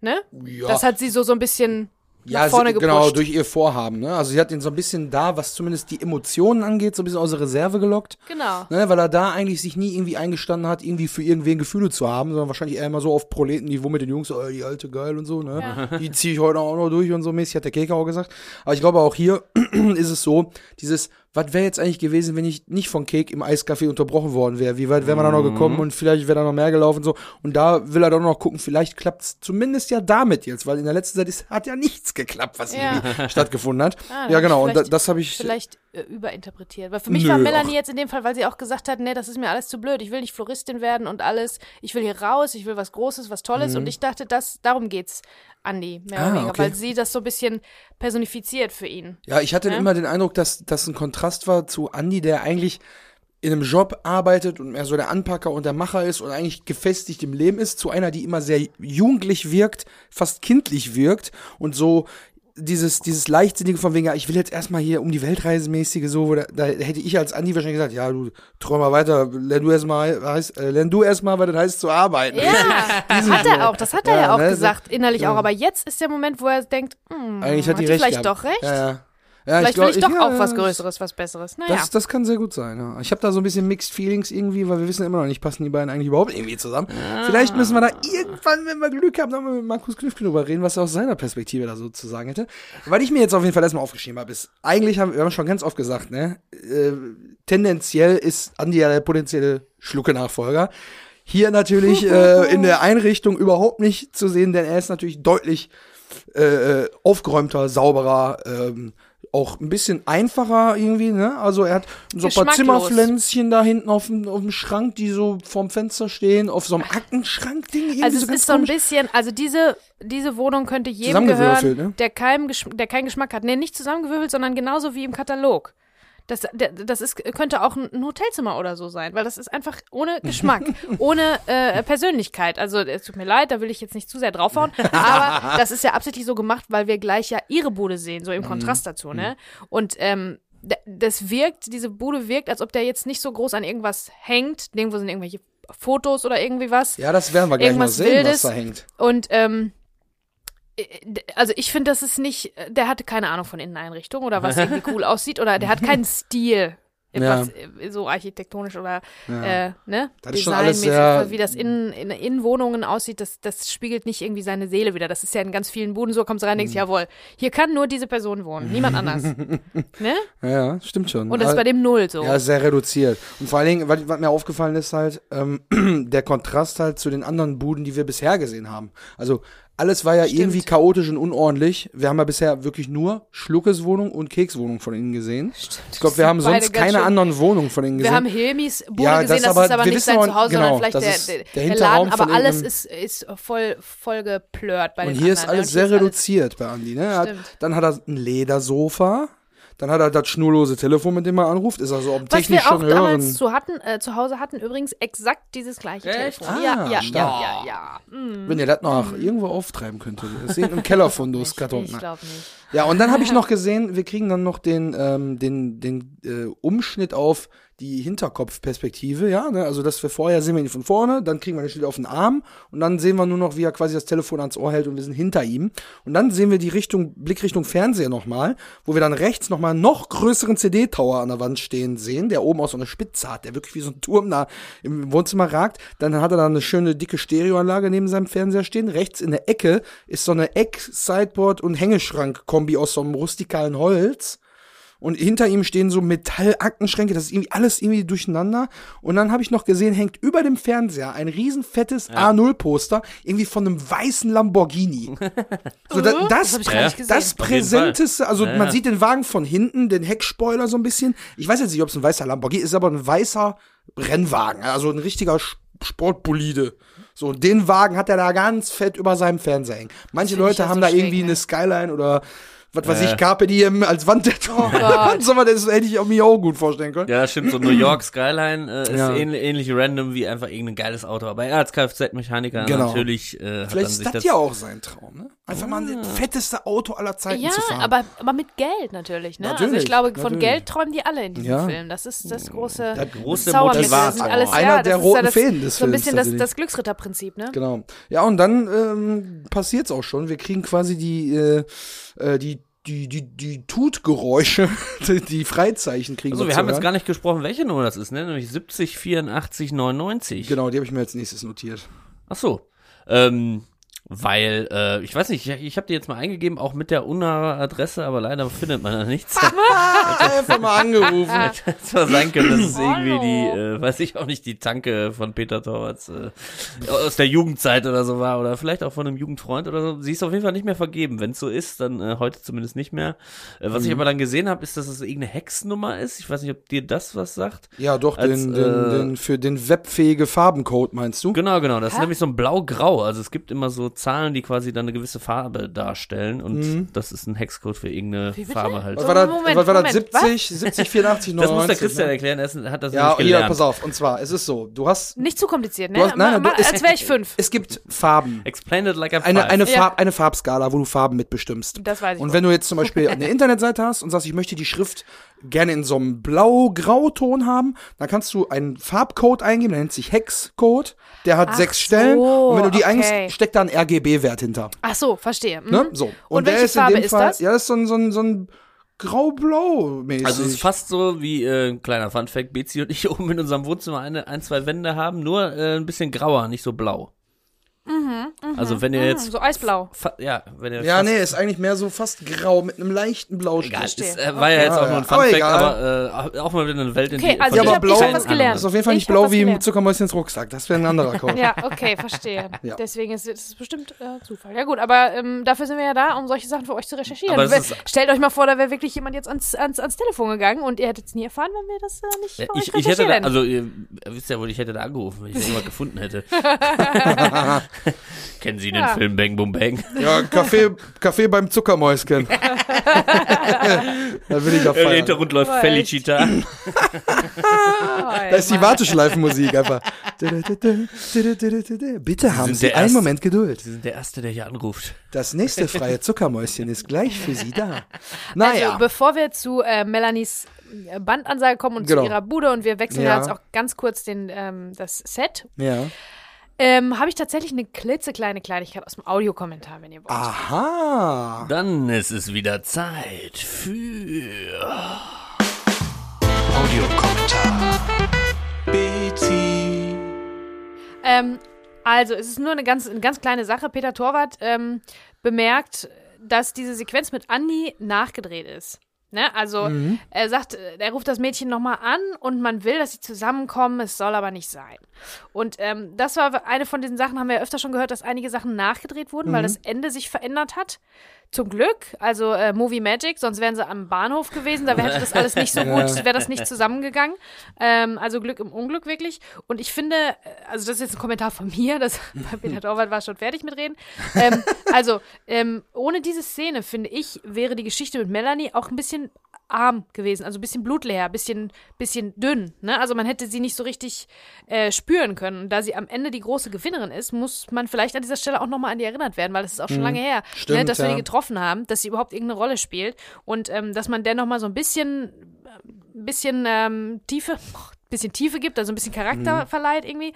Ne? Ja. Das hat sie so, so ein bisschen ja, nach vorne sie, genau, gepusht. durch ihr Vorhaben. Ne? Also sie hat ihn so ein bisschen da, was zumindest die Emotionen angeht, so ein bisschen aus der Reserve gelockt. Genau. Ne, weil er da eigentlich sich nie irgendwie eingestanden hat, irgendwie für irgendwen Gefühle zu haben, sondern wahrscheinlich eher immer so auf Proletenniveau mit den Jungs, oh, die alte geil und so, ne? Die ziehe ich heute auch noch durch und so mäßig, hat der Keker auch gesagt. Aber ich glaube auch hier ist es so, dieses, was wäre jetzt eigentlich gewesen, wenn ich nicht von Cake im Eiscafé unterbrochen worden wäre? Wie weit wäre man da noch gekommen und vielleicht wäre da noch mehr gelaufen und so. Und da will er doch noch gucken, vielleicht klappt's zumindest ja damit jetzt, weil in der letzten Zeit ist, hat ja nichts geklappt, was Ja. irgendwie stattgefunden hat. Ah, ja, genau. Und da, vielleicht- das habe ich. Vielleicht äh, überinterpretiert. Weil für mich Nö, war Melanie ach. jetzt in dem Fall, weil sie auch gesagt hat, nee, das ist mir alles zu blöd. Ich will nicht Floristin werden und alles. Ich will hier raus, ich will was Großes, was Tolles. Und ich dachte, das, darum geht's Andi, mehr. Ah, oder weniger, okay. weil sie das so ein bisschen personifiziert für ihn. Ja, ich hatte Ne? immer den Eindruck, dass das ein Kontrast war zu Andy, der eigentlich in einem Job arbeitet und mehr so der Anpacker und der Macher ist und eigentlich gefestigt im Leben ist, zu einer, die immer sehr jugendlich wirkt, fast kindlich wirkt und so dieses, dieses leichtsinnige von wegen, ja, ich will jetzt erstmal hier um die Weltreise mäßige so, wo da, da hätte ich als Andi wahrscheinlich gesagt, ja, du träum mal weiter, lern du erstmal, heißt, äh, lern du erstmal, was das heißt zu arbeiten. Ja, hat er auch, das hat er Ja, ja, auch ne, gesagt, innerlich ja. auch. Aber jetzt ist der Moment, wo er denkt, hm, Eigentlich hat die recht vielleicht gehabt. doch recht. Ja, ja. Vielleicht glaub- will ich doch ja, auch was Größeres, was Besseres. Naja. Das, das kann sehr gut sein, ja. Ich habe da so ein bisschen Mixed Feelings irgendwie, weil wir wissen immer noch nicht, passen die beiden eigentlich überhaupt irgendwie zusammen. Vielleicht müssen wir da irgendwann, wenn wir Glück haben, nochmal mit Markus Knüffel drüber reden, was er aus seiner Perspektive da so zu sagen hätte. Weil ich mir jetzt auf jeden Fall erstmal aufgeschrieben habe, ist, eigentlich haben wir haben schon ganz oft gesagt, ne, äh, tendenziell ist Andi ja der potenzielle Schlucke-Nachfolger. Hier natürlich äh, in der Einrichtung überhaupt nicht zu sehen, denn er ist natürlich deutlich äh, äh, aufgeräumter, sauberer, ähm, auch ein bisschen einfacher irgendwie, ne? Also er hat so ein paar. Zimmerpflänzchen da hinten auf dem, auf dem Schrank, die so vorm Fenster stehen, auf so einem Aktenschrank-Ding. irgendwie Also so es ist so ein bisschen, also diese, diese Wohnung könnte jedem gehören, ne? der, keinen Geschm- der keinen Geschmack hat. Nee, nicht zusammengewürfelt, sondern genauso wie im Katalog. Das, das ist, könnte auch ein Hotelzimmer oder so sein, weil das ist einfach ohne Geschmack, ohne äh, Persönlichkeit. Also es tut mir leid, da will ich jetzt nicht zu sehr draufhauen, aber das ist ja absichtlich so gemacht, weil wir gleich ja ihre Bude sehen, so im Mhm. Kontrast dazu, ne? Und ähm, das wirkt, diese Bude wirkt, als ob der jetzt nicht so groß an irgendwas hängt. Irgendwo sind irgendwelche Fotos oder irgendwie was. Ja, das werden wir gleich mal sehen, Wildes. was da hängt. Und ähm, äh, also ich finde, das ist nicht, der hatte keine Ahnung von Inneneinrichtung oder was irgendwie cool aussieht oder der hat keinen Stil. Ja. Was, äh, so architektonisch oder äh, ne? Das ist schon alles Designmäßig, sehr- wie das in, in Innenwohnungen aussieht, das, das spiegelt nicht irgendwie seine Seele wieder. Das ist ja in ganz vielen Buden so, kommst du rein, denkst, Mhm. jawohl, hier kann nur diese Person wohnen, niemand anders. ne? Ja, ja, stimmt schon. Und das ist bei dem Null so. Ja, sehr reduziert. Und vor allen Dingen, was, was mir aufgefallen ist halt, ähm, der Kontrast halt zu den anderen Buden, die wir bisher gesehen haben. Also alles war ja Stimmt. irgendwie chaotisch und unordentlich. Wir haben ja bisher wirklich nur Schluckes Wohnung und Kekswohnung von ihnen gesehen. Ich glaube, wir haben sonst keine anderen Wohnungen von ihnen Wir gesehen. haben Hilmis Bude Ja, gesehen, das das, aber- ist aber wir nicht sein Zuhause, genau, sondern vielleicht der, ist der, der Laden. Aber alles ist, ist voll, voll geplört bei und den hier ist anderen. alles ne? sehr Und hier ist reduziert bei Andi. Ne? Hat, Stimmt. dann hat er ein Ledersofa. Dann hat er das schnurlose Telefon, mit dem er anruft. Ist also auch Was technisch wir auch schon damals hören. zu, hatten, äh, zu Hause hatten, übrigens exakt dieses gleiche Echt? Telefon. Ah, ja, ja, ja, ja, ja. Mm, Wenn ihr das noch irgendwo auftreiben könntet. Das ist ich Karton. ich glaube nicht. Ja, und dann habe ich noch gesehen, wir kriegen dann noch den, ähm, den, den äh, Umschnitt auf die Hinterkopfperspektive, ja, ne? also dass wir vorher sehen wir ihn von vorne, dann kriegen wir den Schnitt auf den Arm und dann sehen wir nur noch, wie er quasi das Telefon ans Ohr hält und wir sind hinter ihm. Und dann sehen wir die Richtung, Blickrichtung Fernseher nochmal, wo wir dann rechts nochmal einen noch größeren CD-Tower an der Wand stehen sehen, der oben aus so einer Spitze hat, der wirklich wie so ein Turm da im Wohnzimmer ragt. Dann hat er da eine schöne dicke Stereoanlage neben seinem Fernseher stehen. Rechts in der Ecke ist so eine Eck-Sideboard- und Hängeschrank-Kombi aus so einem rustikalen Holz. Und hinter ihm stehen so Metallaktenschränke, das ist irgendwie alles irgendwie durcheinander. Und dann habe ich noch gesehen, hängt über dem Fernseher ein riesen fettes A0-Poster, irgendwie von einem weißen Lamborghini. so, da, Äh, das, das gesehen. das präsenteste, also Ja, man ja. sieht den Wagen von hinten, den Heckspoiler so ein bisschen. Ich weiß jetzt nicht, ob es ein weißer Lamborghini ist, aber ein weißer Rennwagen, also ein richtiger Sportbolide. So, den Wagen hat er da ganz fett über seinem Fernseher hängen. Manche Leute ja haben so da irgendwie ne? eine Skyline oder was weiß ich, Carpe Diem als Wandtattoo. Oh Gott. so was, das hätte ich auch mir auch gut vorstellen können. Ja, stimmt, so New York Skyline äh, ist Ja. ähnlich, ähnlich random wie einfach irgendein geiles Auto. Aber er als Kfz-Mechaniker Genau. natürlich äh, hat dann Vielleicht sich ist das das ja auch sein Traum, ne? Einfach mal das fetteste Auto aller Zeiten Ja, zu fahren. aber, aber mit Geld natürlich, ne? also Natürlich, ich glaube, von natürlich. Geld träumen die alle in diesem Ja. Film. Das ist das große, Der große Zaubermittel. Das sind alles, Einer ja, das der ist roten ja das, Fäden des So ein Films bisschen das, das Glücksritterprinzip, ne? Genau. Ja, und dann ähm, passiert's auch schon. Wir kriegen quasi die, äh, äh, die, die, die, die Tutgeräusche, die, Freizeichen kriegen Also wir haben jetzt gar nicht gesprochen, welche Nummer das ist, ne? Nämlich 70, 84, 99. Genau, die habe ich mir als nächstes notiert. Ach so. Ähm, weil, äh, ich weiß nicht, ich, ich habe die jetzt mal eingegeben, auch mit der unnahe Adresse, aber leider findet man da nichts. Einfach mal angerufen. Hätte zwar sein können, dass es irgendwie die, äh, weiß ich auch nicht, die Tanke von Peter Torwarts äh, aus der Jugendzeit oder so war oder vielleicht auch von einem Jugendfreund oder so. Sie ist auf jeden Fall nicht mehr vergeben. Wenn es so ist, dann äh, heute zumindest nicht mehr. Äh, was ich Mhm. aber dann gesehen habe, ist, dass es irgendeine Hexnummer ist. Ich weiß nicht, ob dir das was sagt. Ja, doch, Als, den, den, äh, den, für den webfähige Farbencode meinst du? Genau, genau. Das ist Hä? nämlich so ein blau-grau. Also es gibt immer so Zahlen, die quasi dann eine gewisse Farbe darstellen und Mhm. das ist ein Hexcode für irgendeine? Farbe halt. Was war das, Moment, was war das Moment, 70, 70, 84, 99? Das muss der Christian erklären, er hat das Ja, hier, gelernt. pass auf. Und zwar, es ist so, du hast, Nicht zu kompliziert, ne? Du hast- nein, du- es- als wäre ich fünf. es gibt Farben. Explain it like a Eine, five. eine, Ja. Farb, eine Farbskala, wo du Farben mitbestimmst. Das weiß ich. Und wenn du jetzt zum Beispiel eine Internetseite hast und sagst, ich möchte die Schrift gerne in so einem blau-grau-Ton haben, dann kannst du einen Farbcode eingeben, der nennt sich Hexcode. Der hat Ach sechs so, Stellen. Und wenn du die okay. eingibst, steckt da ein RGB-Wert hinter. Ach so, verstehe. Mhm. Ne? So. Und, der welche ist in Farbe dem ist Fall, das? Ja, das ist so ein, so ein, so ein grau-blau-mäßig. Also es ist fast so wie, äh, ein kleiner Funfact, Bezi und ich oben in unserem Wohnzimmer eine, ein, zwei Wände haben, nur äh, ein bisschen grauer, nicht so blau. Also wenn ihr Mhm, jetzt, so eisblau. ja, wenn ihr ja, nee, ist eigentlich mehr so fast grau mit einem leichten Blaustrich. egal, ist, äh, war ja jetzt Ja, auch nur ein Aber Funfact, egal. aber, äh, auch mal wieder eine Welt in Okay, die also Ja, ich aber hab- blau ich hab was gelernt. Das ist auf jeden Fall Ich nicht hab blau wie. Zuckermäuschens Rucksack. Das wäre ein anderer Code. Ja, okay, verstehe. Ja. Deswegen ist es bestimmt äh, Zufall. Ja gut, aber ähm, dafür sind wir ja da, um solche Sachen für euch zu recherchieren. Aber ist- Stellt euch mal vor, da wäre wirklich jemand jetzt ans, ans, ans Telefon gegangen und ihr hättet es nie erfahren, wenn wir das äh, nicht Ja, ich, ich hätte da, also ihr wisst ja wohl, ich hätte da angerufen, wenn ich irgendwas gefunden hätte. Kennen Sie den Ja. Film Bang Boom Bang? Ja, Kaffee, Kaffee beim Zuckermäuschen. da will ich Im feiern. Hintergrund läuft Aber Felicita. Oh, Da ist die. Warteschleifenmusik einfach. Bitte haben Sie der einen Erste. Moment Geduld. Sie sind der Erste, der hier anruft. Das nächste freie Zuckermäuschen ist gleich für Sie da. Also, Naja. bevor wir zu äh, Melanies äh, Bandansage kommen und Genau. zu ihrer Bude und wir wechseln Ja. jetzt auch ganz kurz den, ähm, das Set, ja. Ähm, habe ich tatsächlich eine klitzekleine Kleinigkeit aus dem Audiokommentar, wenn ihr wollt. Ah. Aha. Dann ist es wieder Zeit für Audiokommentar. Bezi. Ähm, also, es ist nur eine ganz, eine ganz kleine Sache. Peter Torwart ähm, bemerkt, dass diese Sequenz mit Andi nachgedreht ist. Ne? Also, Mhm. er sagt, er ruft das Mädchen nochmal an und man will, dass sie zusammenkommen, es soll aber nicht sein. Und ähm, das war eine von diesen Sachen, haben wir ja öfter schon gehört, dass einige Sachen nachgedreht wurden, Mhm. weil das Ende sich verändert hat. Zum Glück, also äh, Movie Magic, sonst wären sie am Bahnhof gewesen, da wäre das alles nicht so gut, wäre das nicht zusammengegangen. Ähm, also Glück im Unglück wirklich. Und ich finde, äh, also das ist jetzt ein Kommentar von mir, das bei Peter Torwart war schon fertig mit reden. Ähm, also, ähm, ohne diese Szene, finde ich, wäre die Geschichte mit Melanie auch ein bisschen arm gewesen, also ein bisschen blutleer, ein bisschen, bisschen dünn. Ne? Also man hätte sie nicht so richtig äh, spüren können. Und da sie am Ende die große Gewinnerin ist, muss man vielleicht an dieser Stelle auch nochmal an die erinnert werden, weil es ist auch schon lange her, ne, Stimmt, dass wir ja. die getroffen haben, dass sie überhaupt irgendeine Rolle spielt und ähm, dass man der nochmal so ein bisschen, ein bisschen ähm, Tiefe, bisschen Tiefe gibt, also ein bisschen Charakter Mhm. verleiht irgendwie.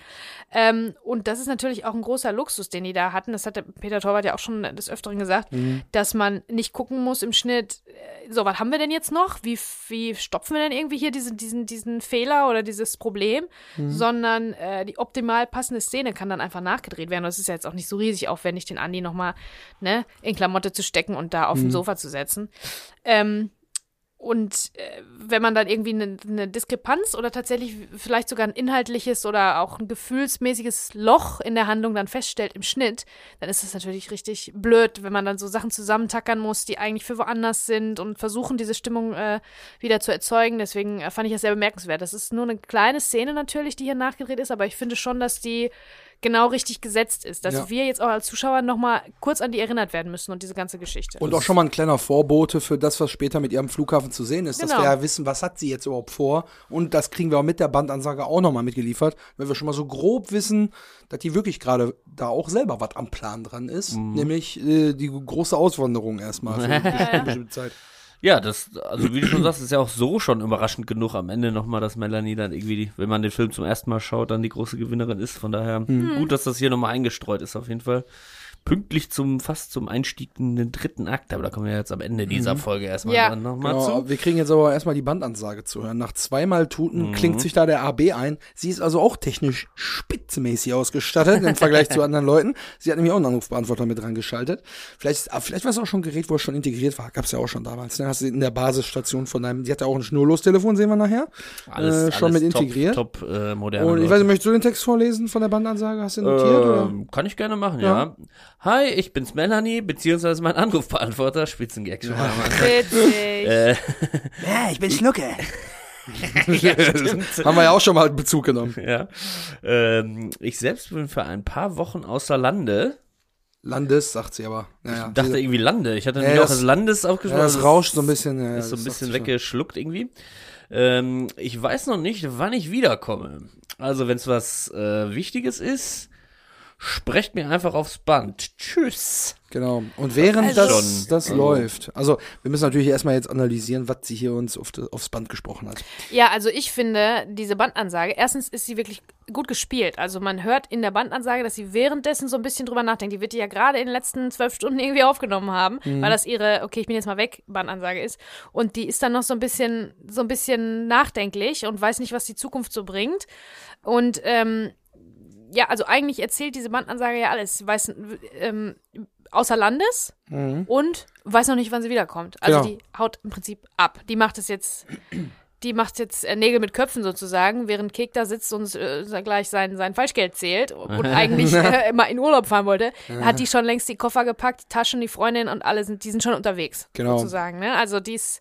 Ähm, und das ist natürlich auch ein großer Luxus, den die da hatten. Das hat der Peter Torwart ja auch schon des Öfteren gesagt, Mhm. dass man nicht gucken muss im Schnitt, äh, so, was haben wir denn jetzt noch? Wie, wie stopfen wir denn irgendwie hier diesen, diesen, diesen Fehler oder dieses Problem? Mhm. Sondern äh, die optimal passende Szene kann dann einfach nachgedreht werden. Das ist ja jetzt auch nicht so riesig aufwendig, den Andi nochmal ne, in Klamotte zu stecken und da auf Mhm. dem Sofa zu setzen. Ähm, und äh, wenn man dann irgendwie eine ne Diskrepanz oder tatsächlich vielleicht sogar ein inhaltliches oder auch ein gefühlsmäßiges Loch in der Handlung dann feststellt im Schnitt, dann ist das natürlich richtig blöd, wenn man dann so Sachen zusammentackern muss, die eigentlich für woanders sind und versuchen, diese Stimmung äh, wieder zu erzeugen. Deswegen äh, fand ich das sehr bemerkenswert. Das ist nur eine kleine Szene natürlich, die hier nachgedreht ist, aber ich finde schon, dass die genau richtig gesetzt ist. Dass Ja. wir jetzt auch als Zuschauer nochmal kurz an die erinnert werden müssen und diese ganze Geschichte. Und auch schon mal ein kleiner Vorbote für das, was später mit ihrem Flughafen zu sehen ist. Dass Genau. wir ja wissen, was hat sie jetzt überhaupt vor. Und das kriegen wir auch mit der Bandansage auch nochmal mitgeliefert, wenn wir schon mal so grob wissen, dass die wirklich gerade da auch selber was am Plan dran ist. Nämlich äh, die große Auswanderung erstmal für eine bestimmte Zeit. Ja, das, also wie du schon sagst, ist ja auch so schon überraschend genug am Ende nochmal, dass Melanie dann irgendwie, wenn man den Film zum ersten Mal schaut, dann die große Gewinnerin ist. Von daher gut, dass das hier nochmal eingestreut ist auf jeden Fall. Pünktlich zum, fast zum Einstieg in den dritten Akt, aber da kommen wir jetzt am Ende dieser Folge erstmal Ja. dann nochmal Genau, zu. wir kriegen jetzt aber erstmal die Bandansage zu hören. Nach zweimal Tuten Mhm. klingt sich da der AB ein. Sie ist also auch technisch spitzenmäßig ausgestattet im Vergleich zu anderen Leuten. Sie hat nämlich auch einen Anrufbeantworter mit dran geschaltet. Vielleicht, ah, vielleicht war es auch schon ein Gerät, wo es schon integriert war. Gab's ja auch schon damals. Ne? Hast du in der Basisstation von deinem, die hat ja auch ein Schnurlostelefon, sehen wir nachher. äh, schon mit top, integriert. Top, äh, moderne Und ich Leute. weiß nicht, möchtest du den Text vorlesen von der Bandansage? Hast du notiert? oder? Ähm, kann ich gerne machen, Ja. ja. Hi, ich bin's Melanie, beziehungsweise mein Anrufbeantworter, Spitzengag schon mal. Witzig. Äh, Ja, ich bin Schlucke. ja. Haben wir ja auch schon mal Bezug genommen. ja. Ähm, ich selbst bin für ein paar Wochen außer Lande. Landes, sagt sie aber. Naja, Ich dachte irgendwie Lande. Ich hatte Ja, nämlich auch das- Landes ja, aufgeschrieben. das rauscht so ein bisschen. Ja, Ist so ein bisschen sie schon. weggeschluckt irgendwie. Ähm, ich weiß noch nicht, wann ich wiederkomme. Also, wenn es was äh, Wichtiges ist, sprecht mir einfach aufs Band. Tschüss. Genau. Und während Also- das, Schon. das Also- läuft, also wir müssen natürlich erstmal jetzt analysieren, was sie hier uns auf das, aufs Band gesprochen hat. Ja, also ich finde, diese Bandansage, erstens ist sie wirklich gut gespielt. Also man hört in der Bandansage, dass sie währenddessen so ein bisschen drüber nachdenkt. Die wird die ja gerade in den letzten zwölf Stunden irgendwie aufgenommen haben, Mhm. weil das ihre, okay, ich bin jetzt mal weg, Bandansage ist. Und die ist dann noch so ein bisschen, so ein bisschen nachdenklich und weiß nicht, was die Zukunft so bringt. Und ähm, ja, also eigentlich erzählt diese Bandansage ja alles. Sie weiß ähm, außer Landes und weiß noch nicht, wann sie wiederkommt. Also Mhm. Genau. die haut im Prinzip ab. Die macht es jetzt, die macht jetzt äh, Nägel mit Köpfen sozusagen, während Kek da sitzt und äh, gleich sein, sein Falschgeld zählt und eigentlich äh, immer in Urlaub fahren wollte, hat die schon längst die Koffer gepackt, die Taschen, die Freundin und alle sind, die sind schon unterwegs. Genau. Sozusagen, ne? Also die ist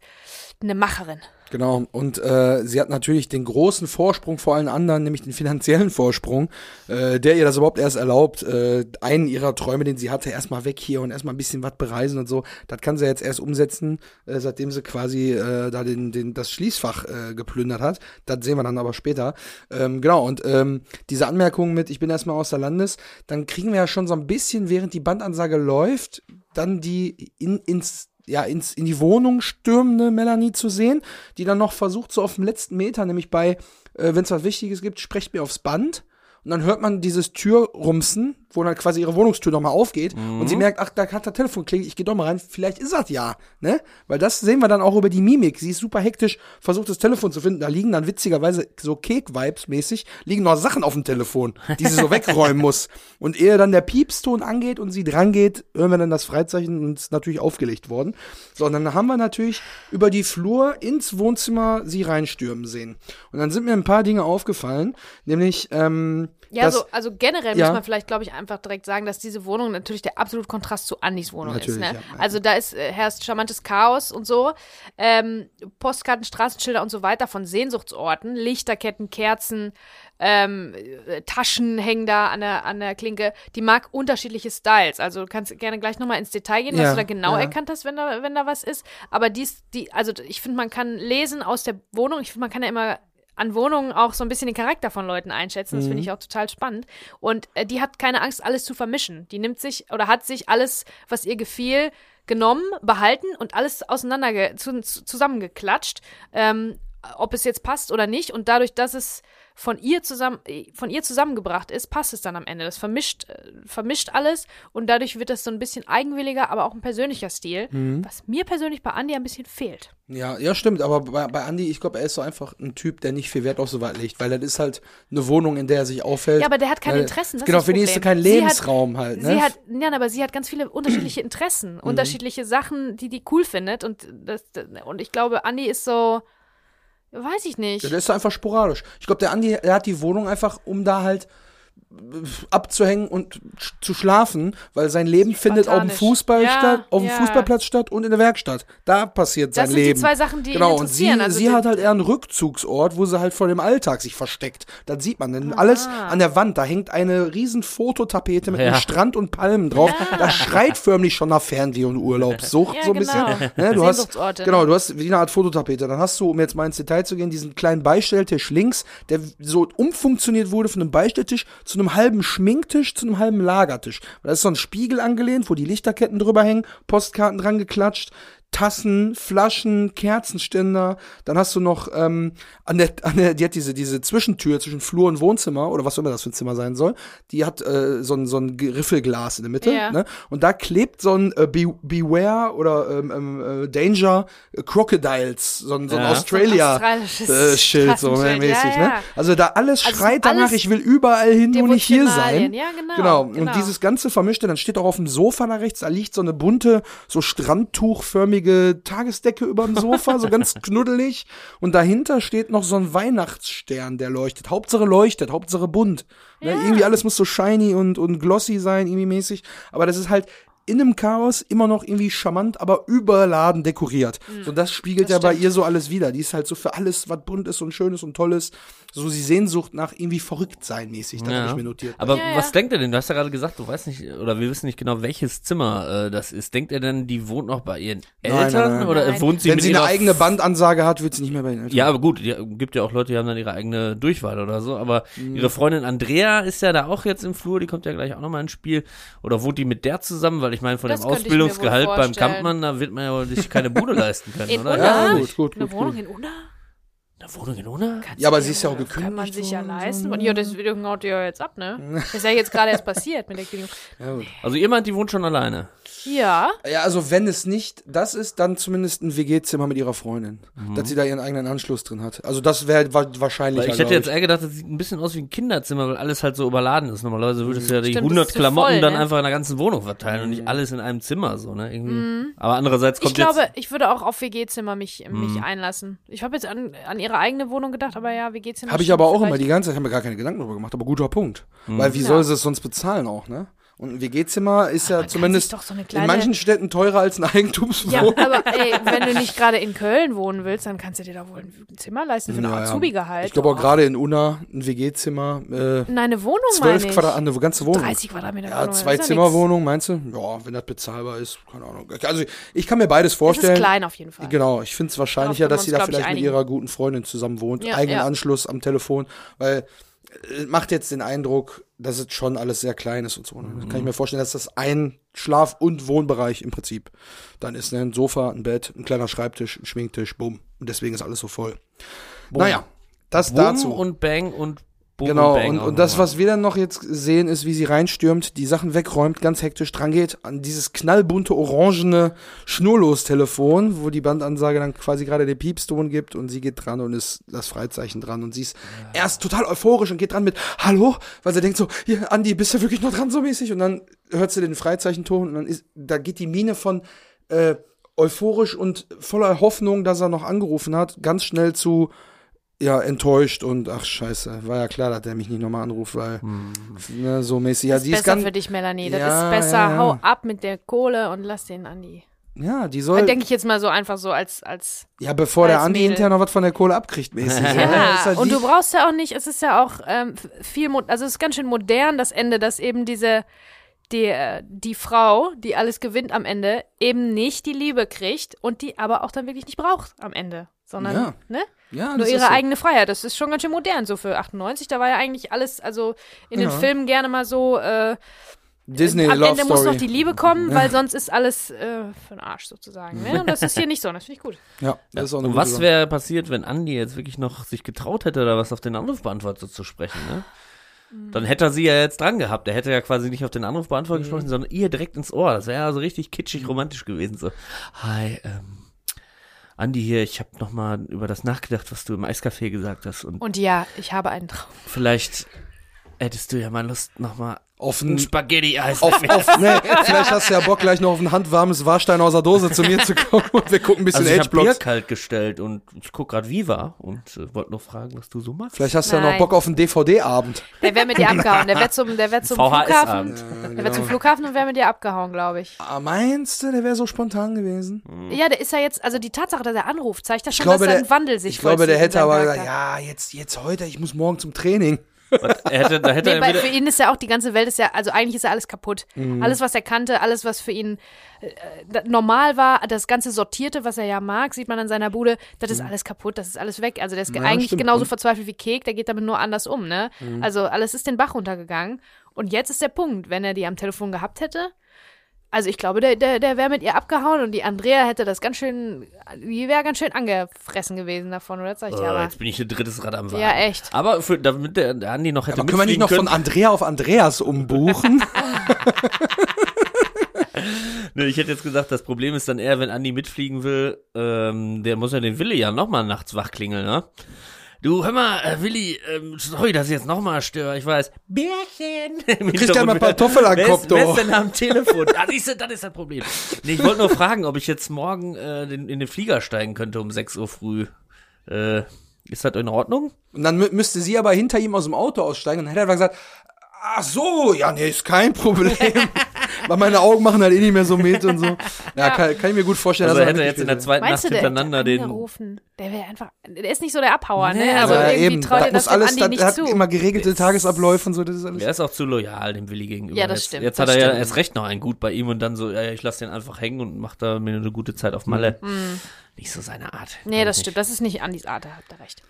eine Macherin. Genau. Und äh, sie hat natürlich den großen Vorsprung vor allen anderen, nämlich den finanziellen Vorsprung, äh, der ihr das überhaupt erst erlaubt, äh, einen ihrer Träume, den sie hatte, erstmal weg hier und erstmal ein bisschen was bereisen und so. Das kann sie jetzt erst umsetzen, äh, seitdem sie quasi äh, da den, den, das Schließfach äh, geplündert hat. Das sehen wir dann aber später. Ähm, genau, und ähm, diese Anmerkung mit, ich bin erstmal außer Landes, dann kriegen wir ja schon so ein bisschen, während die Bandansage läuft, dann die in, ins ja, ins, in die Wohnung stürmende Melanie zu sehen, die dann noch versucht, so auf dem letzten Meter, nämlich bei, äh, wenn es was Wichtiges gibt, sprecht mir aufs Band. Und dann hört man dieses Türrumsen, wo dann quasi ihre Wohnungstür nochmal aufgeht. Und sie merkt, ach, da hat das Telefon klingelt, ich gehe doch mal rein, vielleicht ist das ja, ne? Weil das sehen wir dann auch über die Mimik. Sie ist super hektisch, versucht das Telefon zu finden. Da liegen dann witzigerweise so Cake-Vibes-mäßig, liegen noch Sachen auf dem Telefon, die sie so wegräumen muss. Und ehe dann der Piepston angeht und sie drangeht, hören wir dann das Freizeichen und ist natürlich aufgelegt worden. So, und dann haben wir natürlich über die Flur ins Wohnzimmer sie reinstürmen sehen. Und dann sind mir ein paar Dinge aufgefallen, nämlich, ähm, Ja, dass- so, also generell Ja. muss man vielleicht, glaube ich, einfach direkt sagen, dass diese Wohnung natürlich der absolute Kontrast zu Andys Wohnung ist. Natürlich, Ne? ja, ja. Also da ist äh, herrscht charmantes Chaos und so. Ähm, Postkarten, Straßenschilder und so weiter von Sehnsuchtsorten, Lichterketten, Kerzen, ähm, äh, Taschen hängen da an der, an der Klinke. Die mag unterschiedliche Styles. Also du kannst gerne gleich nochmal ins Detail gehen, was Ja, du da genau ja. erkannt hast, wenn da, wenn da was ist. Aber dies, die, also ich finde, man kann lesen aus der Wohnung. Ich finde, man kann ja immer an Wohnungen auch so ein bisschen den Charakter von Leuten einschätzen. Das Mhm. finde ich auch total spannend. Und äh, die hat keine Angst, alles zu vermischen. Die nimmt sich oder hat sich alles, was ihr gefiel, genommen, behalten und alles auseinander zu, zu, zusammengeklatscht. Ähm, ob es jetzt passt oder nicht. Und dadurch, dass es von ihr zusammen, äh, von ihr zusammengebracht ist, passt es dann am Ende. Das vermischt, äh, vermischt alles und dadurch wird das so ein bisschen eigenwilliger, aber auch ein persönlicher Stil, Mhm. was mir persönlich bei Andi ein bisschen fehlt. Ja, ja, stimmt, aber bei, bei Andy, ich glaube, er ist so einfach ein Typ, der nicht viel Wert auf so was legt, weil das ist halt eine Wohnung, in der er sich aufhält. Ja, aber der hat keine Interessen. Das genau, für die ist kein Sie hat- Lebensraum halt, ne? Sie hat, ja, aber sie hat ganz viele unterschiedliche Interessen, Mhm. unterschiedliche Sachen, die die cool findet und das, und ich glaube, Andi ist so, weiß ich nicht. Ja, der ist einfach sporadisch. Ich glaube, der Andi, er hat die Wohnung einfach, um da halt abzuhängen und sch- zu schlafen, weil sein Leben findet auf dem. Fußball Ja, statt, auf dem ja. Fußballplatz statt und in der Werkstatt. Da passiert sein Das sind die Leben. zwei Sachen, die ihn genau, und sie, interessieren. Also sie hat halt eher einen Rückzugsort, wo sie halt vor dem Alltag sich versteckt. Das sieht man. Denn alles an der Wand, da hängt eine riesen Fototapete mit Ja. einem Strand und Palmen drauf. Das schreit förmlich schon nach Fernweh und Urlaubssucht, Ja, so ein genau. bisschen. Ne, du hast, genau, du hast wie eine Art Fototapete. Dann hast du, um jetzt mal ins Detail zu gehen, diesen kleinen Beistelltisch links, der so umfunktioniert wurde von einem Beistelltisch zu einem halben Schminktisch, zu einem halben Lagertisch. Da ist so ein Spiegel angelehnt, wo die Lichterketten drüber hängen, Postkarten dran geklatscht. Tassen, Flaschen, Kerzenständer. Dann hast du noch ähm, an der, an der, die hat diese diese Zwischentür zwischen Flur und Wohnzimmer oder was auch immer das für ein Zimmer sein soll. Die hat äh, so ein so ein Riffelglas in der Mitte. Ja. Ne? Und da klebt so ein äh, Be Beware oder ähm, ähm, äh, Danger äh, Crocodiles, so ein, so ein Ja. Australia australisches äh, Schild so mäßig. ja, Ne? ja. Also da alles Also schreit danach, alles ich will überall hin, nur nicht hier sein. Ja, genau, Genau. genau. Und dieses ganze Vermischte, dann steht auch auf dem Sofa da rechts, da liegt so eine bunte, so Strandtuchförmige Tagesdecke über dem Sofa, so ganz knuddelig. Und dahinter steht noch so ein Weihnachtsstern, der leuchtet. Hauptsache leuchtet, Hauptsache bunt. Ne? Irgendwie alles muss so shiny und, und glossy sein, irgendwie mäßig. Aber das ist halt in einem Chaos immer noch irgendwie charmant, aber überladen dekoriert. So, das spiegelt Mhm. Das ja bei ihr so alles wieder. Die ist halt so für alles, was bunt ist und schön ist und toll ist, so die Sehnsucht nach irgendwie verrückt sein mäßig. Das Ja. habe ich mir notiert. Aber Ja, was ja. denkt er denn? Du hast ja gerade gesagt, du weißt nicht, oder wir wissen nicht genau, welches Zimmer äh, das ist. Denkt er denn, die wohnt noch bei ihren Nein, Eltern? nein, nein. Oder Nein. wohnt sie Wenn mit sie eine eigene Bandansage hat, wird sie nicht mehr bei den Eltern. Ja, aber gut, die, gibt ja auch Leute, die haben dann ihre eigene Durchwahl oder so. Aber Mhm. ihre Freundin Andrea ist ja da auch jetzt im Flur, die kommt ja gleich auch nochmal ins Spiel. Oder wohnt die mit der zusammen? Weil ich meine, von Das dem ich Ausbildungsgehalt beim. Kampmann, da wird man ja wohl sich keine Bude leisten können, In oder? Unna? Ja, Ja, gut, gut, Eine gut, Wohnung gut. in Unna? Eine Wohnung in Unna? Kannst Ja, aber sie ist ja auch Kann man gekündigt sich ja leisten. so, Und ja, deswegen haut ihr jetzt ab, ne? Das ist ja jetzt gerade erst passiert mit der Kündigung. Ja, gut. Also ihr meint, die wohnt schon alleine. Ja, ja, also wenn es nicht das ist, dann zumindest ein WG-Zimmer mit ihrer Freundin. Dass sie da ihren eigenen Anschluss drin hat. Also das wäre wa wahrscheinlich. Weil ich hätte jetzt eher gedacht, das sieht ein bisschen aus wie ein Kinderzimmer, weil alles halt so überladen ist. Normalerweise würdest du ja die Stimmt, 100 das ist zu Klamotten voll, dann ne? einfach in der ganzen Wohnung verteilen und nicht alles in einem Zimmer so, ne? Irgendwie. Aber andererseits Mhm. ich kommt jetzt glaube, ich würde auch auf WG-Zimmer mich, Mhm. mich einlassen. Ich habe jetzt an, an ihre eigene Wohnung gedacht, aber ja, WG-Zimmer. Habe ich aber auch vielleicht. immer die ganze Zeit, habe mir gar keine Gedanken darüber gemacht, aber guter Punkt. Mhm. Weil wie Ja. soll sie es sonst bezahlen auch, ne? Und ein WG-Zimmer ist ja zumindest so eine in kleine- manchen Städten teurer als ein Ja, Eigentumswohnung. aber ey, wenn du nicht gerade in Köln wohnen willst, dann kannst du dir da wohl ein Zimmer leisten für ein Ja, ja. Azubi-Gehalt. Ich glaube auch Oh. gerade in Unna ein WG-Zimmer, äh, Nein, eine Wohnung zwölf meine ich. Quadrat, eine ganze Wohnung. 30 Quadratmeter Ja, Wohnung. das zwei ist ja Zimmerwohnung, meinst du? Ja, wenn das bezahlbar ist, keine Ahnung. Also ich kann mir beides vorstellen. ist klein auf jeden Fall. Genau, ich finde es wahrscheinlicher, dass sie da vielleicht mit ihrer guten Freundin zusammen wohnt. Ja, eigenen ja. Anschluss am Telefon, weil macht jetzt den Eindruck, dass es schon alles sehr klein ist und so. Ne? Kann ich mir vorstellen, dass das ein Schlaf- und Wohnbereich im Prinzip dann ist. Ne? Ein Sofa, ein Bett, ein kleiner Schreibtisch, ein Schminktisch, bumm. Und deswegen ist alles so voll. Naja, das Boom dazu. und Bang und Boom Genau, und und, und das, was wir dann noch jetzt sehen, ist, wie sie reinstürmt, die Sachen wegräumt, ganz hektisch drangeht, an dieses knallbunte, orangene Schnurlos-Telefon, wo die Bandansage dann quasi gerade den Piepston gibt und sie geht dran und ist das Freizeichen dran und sie ist erst total euphorisch und geht dran mit Hallo, weil sie denkt so, hier, Andi, bist du wirklich noch dran so mäßig? Und dann hört sie den Freizeichenton und dann ist, da geht die Mine von, äh, euphorisch und voller Hoffnung, dass er noch angerufen hat, ganz schnell zu, ja, enttäuscht und ach scheiße, war ja klar, dass der mich nicht nochmal anruft, weil ne, so mäßig. Ja, das die ist ist besser ganz, für dich, Melanie. Das Ja, ist besser. ja, ja. Hau ab mit der Kohle und lass den Andi. ja, die soll, Denke ich jetzt mal so einfach so als als ja, bevor der als Andi Mädel. hinterher noch was von der Kohle abkriegt, mäßig. Ja? Ist halt und du brauchst ja auch nicht, es ist ja auch ähm, viel, also es ist ganz schön modern, das Ende, dass eben diese, die, äh, die Frau, die alles gewinnt am Ende, eben nicht die Liebe kriegt und die aber auch dann wirklich nicht braucht am Ende, sondern, Ja. ne? ja, Nur das ist ihre so. eigene Freiheit. Das ist schon ganz schön modern, so für 98, da war ja eigentlich alles, also in den Ja. Filmen gerne mal so, äh, Disney am Love Ende Story. muss noch die Liebe kommen, weil sonst ist alles äh, für den Arsch sozusagen. Ne? Und das ist hier nicht so, das finde ich gut. ja, das ist auch eine Und was wäre passiert, wenn Andi jetzt wirklich noch sich getraut hätte, oder was auf den Anrufbeantworter zu sprechen, ne? Mhm. Dann hätte er sie ja jetzt dran gehabt. Er hätte ja quasi nicht auf den Anrufbeantworter Mhm. gesprochen, sondern ihr direkt ins Ohr. Das wäre ja so richtig kitschig romantisch gewesen. So, hi, ähm, Andi hier, ich habe noch mal über das nachgedacht, was du im Eiscafé gesagt hast. Und Und ja, ich habe einen Traum. vielleicht hättest du ja mal Lust, noch mal auf Ein ein Spaghetti-Eis. auf, auf, nee, vielleicht hast du ja Bock, gleich noch auf ein handwarmes Warstein aus der Dose zu mir zu kommen und wir gucken ein bisschen Also ich habe Bier H-Blocks. kalt gestellt und ich guck gerade Viva und äh, wollte nur fragen, was du so machst. Vielleicht hast du ja noch Nein. Bock auf einen DVD-Abend. Der wäre mit dir abgehauen. Der wäre zum, der wär zum Flughafen. VHS-Abend. Der wäre zum Flughafen und wäre mit dir abgehauen, glaube ich. Ah, meinst du, der wäre so spontan gewesen? Ja, der ist ja jetzt, also die Tatsache, dass er anruft, zeigt das Ich schon, glaube, dass da der, ein Wandel sich ich glaube, der hätte aber gesagt, ja, jetzt, jetzt heute, ich muss morgen zum Training. Er hätte, da hätte Nee, er für ihn ist ja auch die ganze Welt ist ja, also eigentlich ist ja alles kaputt. Mhm. Alles, was er kannte, alles, was für ihn äh, normal war, das ganze Sortierte, was er ja mag, sieht man an seiner Bude, das ist alles kaputt, das ist alles weg. Also der ist Mhm. Ja, eigentlich stimmt. genauso Mhm. verzweifelt wie Kek, der geht damit nur anders um, ne? Also alles ist den Bach runtergegangen. Und jetzt ist der Punkt, wenn er die am Telefon gehabt hätte, also ich glaube, der, der, der wäre mit ihr abgehauen und die Andrea hätte das ganz schön, die wäre ganz schön angefressen gewesen davon, oder? Sag ich dir äh, aber. jetzt bin ich ein drittes Rad am Wagen. Ja, echt. Aber für, damit der, der Andi noch hätte Aber können wir nicht noch von können, Andrea auf Andreas umbuchen? Ne, ich hätte jetzt gesagt, das Problem ist dann eher, wenn Andi mitfliegen will, ähm, der muss ja den Willi ja nochmal nachts wach klingeln, ne? Du, hör mal, äh, Willi, ähm, sorry, dass ich jetzt nochmal störe, ich weiß. Bärchen! Kriegt ja mal ein paar Kartoffeln an den Kopf, ist, wer du. ist denn am Telefon? Ah, siehst du, das ist das Problem. Nee, ich wollte nur fragen, ob ich jetzt morgen äh, den, in den Flieger steigen könnte um 6 Uhr früh. Äh, ist das in Ordnung? Und dann mü müsste sie aber hinter ihm aus dem Auto aussteigen und dann hätte er einfach gesagt, ach so, ja, nee, ist kein Problem. Weil meine Augen machen halt eh nicht mehr so mit und so. Ja, Ja. Kann, kann ich mir gut vorstellen. Also dass er hätte wirklich jetzt in der zweiten Meinst Nacht du, der hintereinander hätte den. angerufen? Der wäre einfach, der ist nicht so der Abhauer, Nee, ne? Also ja, irgendwie eben, traut da er muss das dem alles, Andi da, nicht er hat zu. immer geregelte Tagesabläufe und so, das ist alles. Er ist auch zu loyal dem Willi gegenüber. Ja, das jetzt, stimmt, Jetzt das hat er ja stimmt. erst recht noch einen gut bei ihm und dann so, ja, ich lasse den einfach hängen und macht da mir eine gute Zeit auf Malle. Nicht so seine Art. Nee, das stimmt. Das ist nicht Andis Art, da habt ihr recht.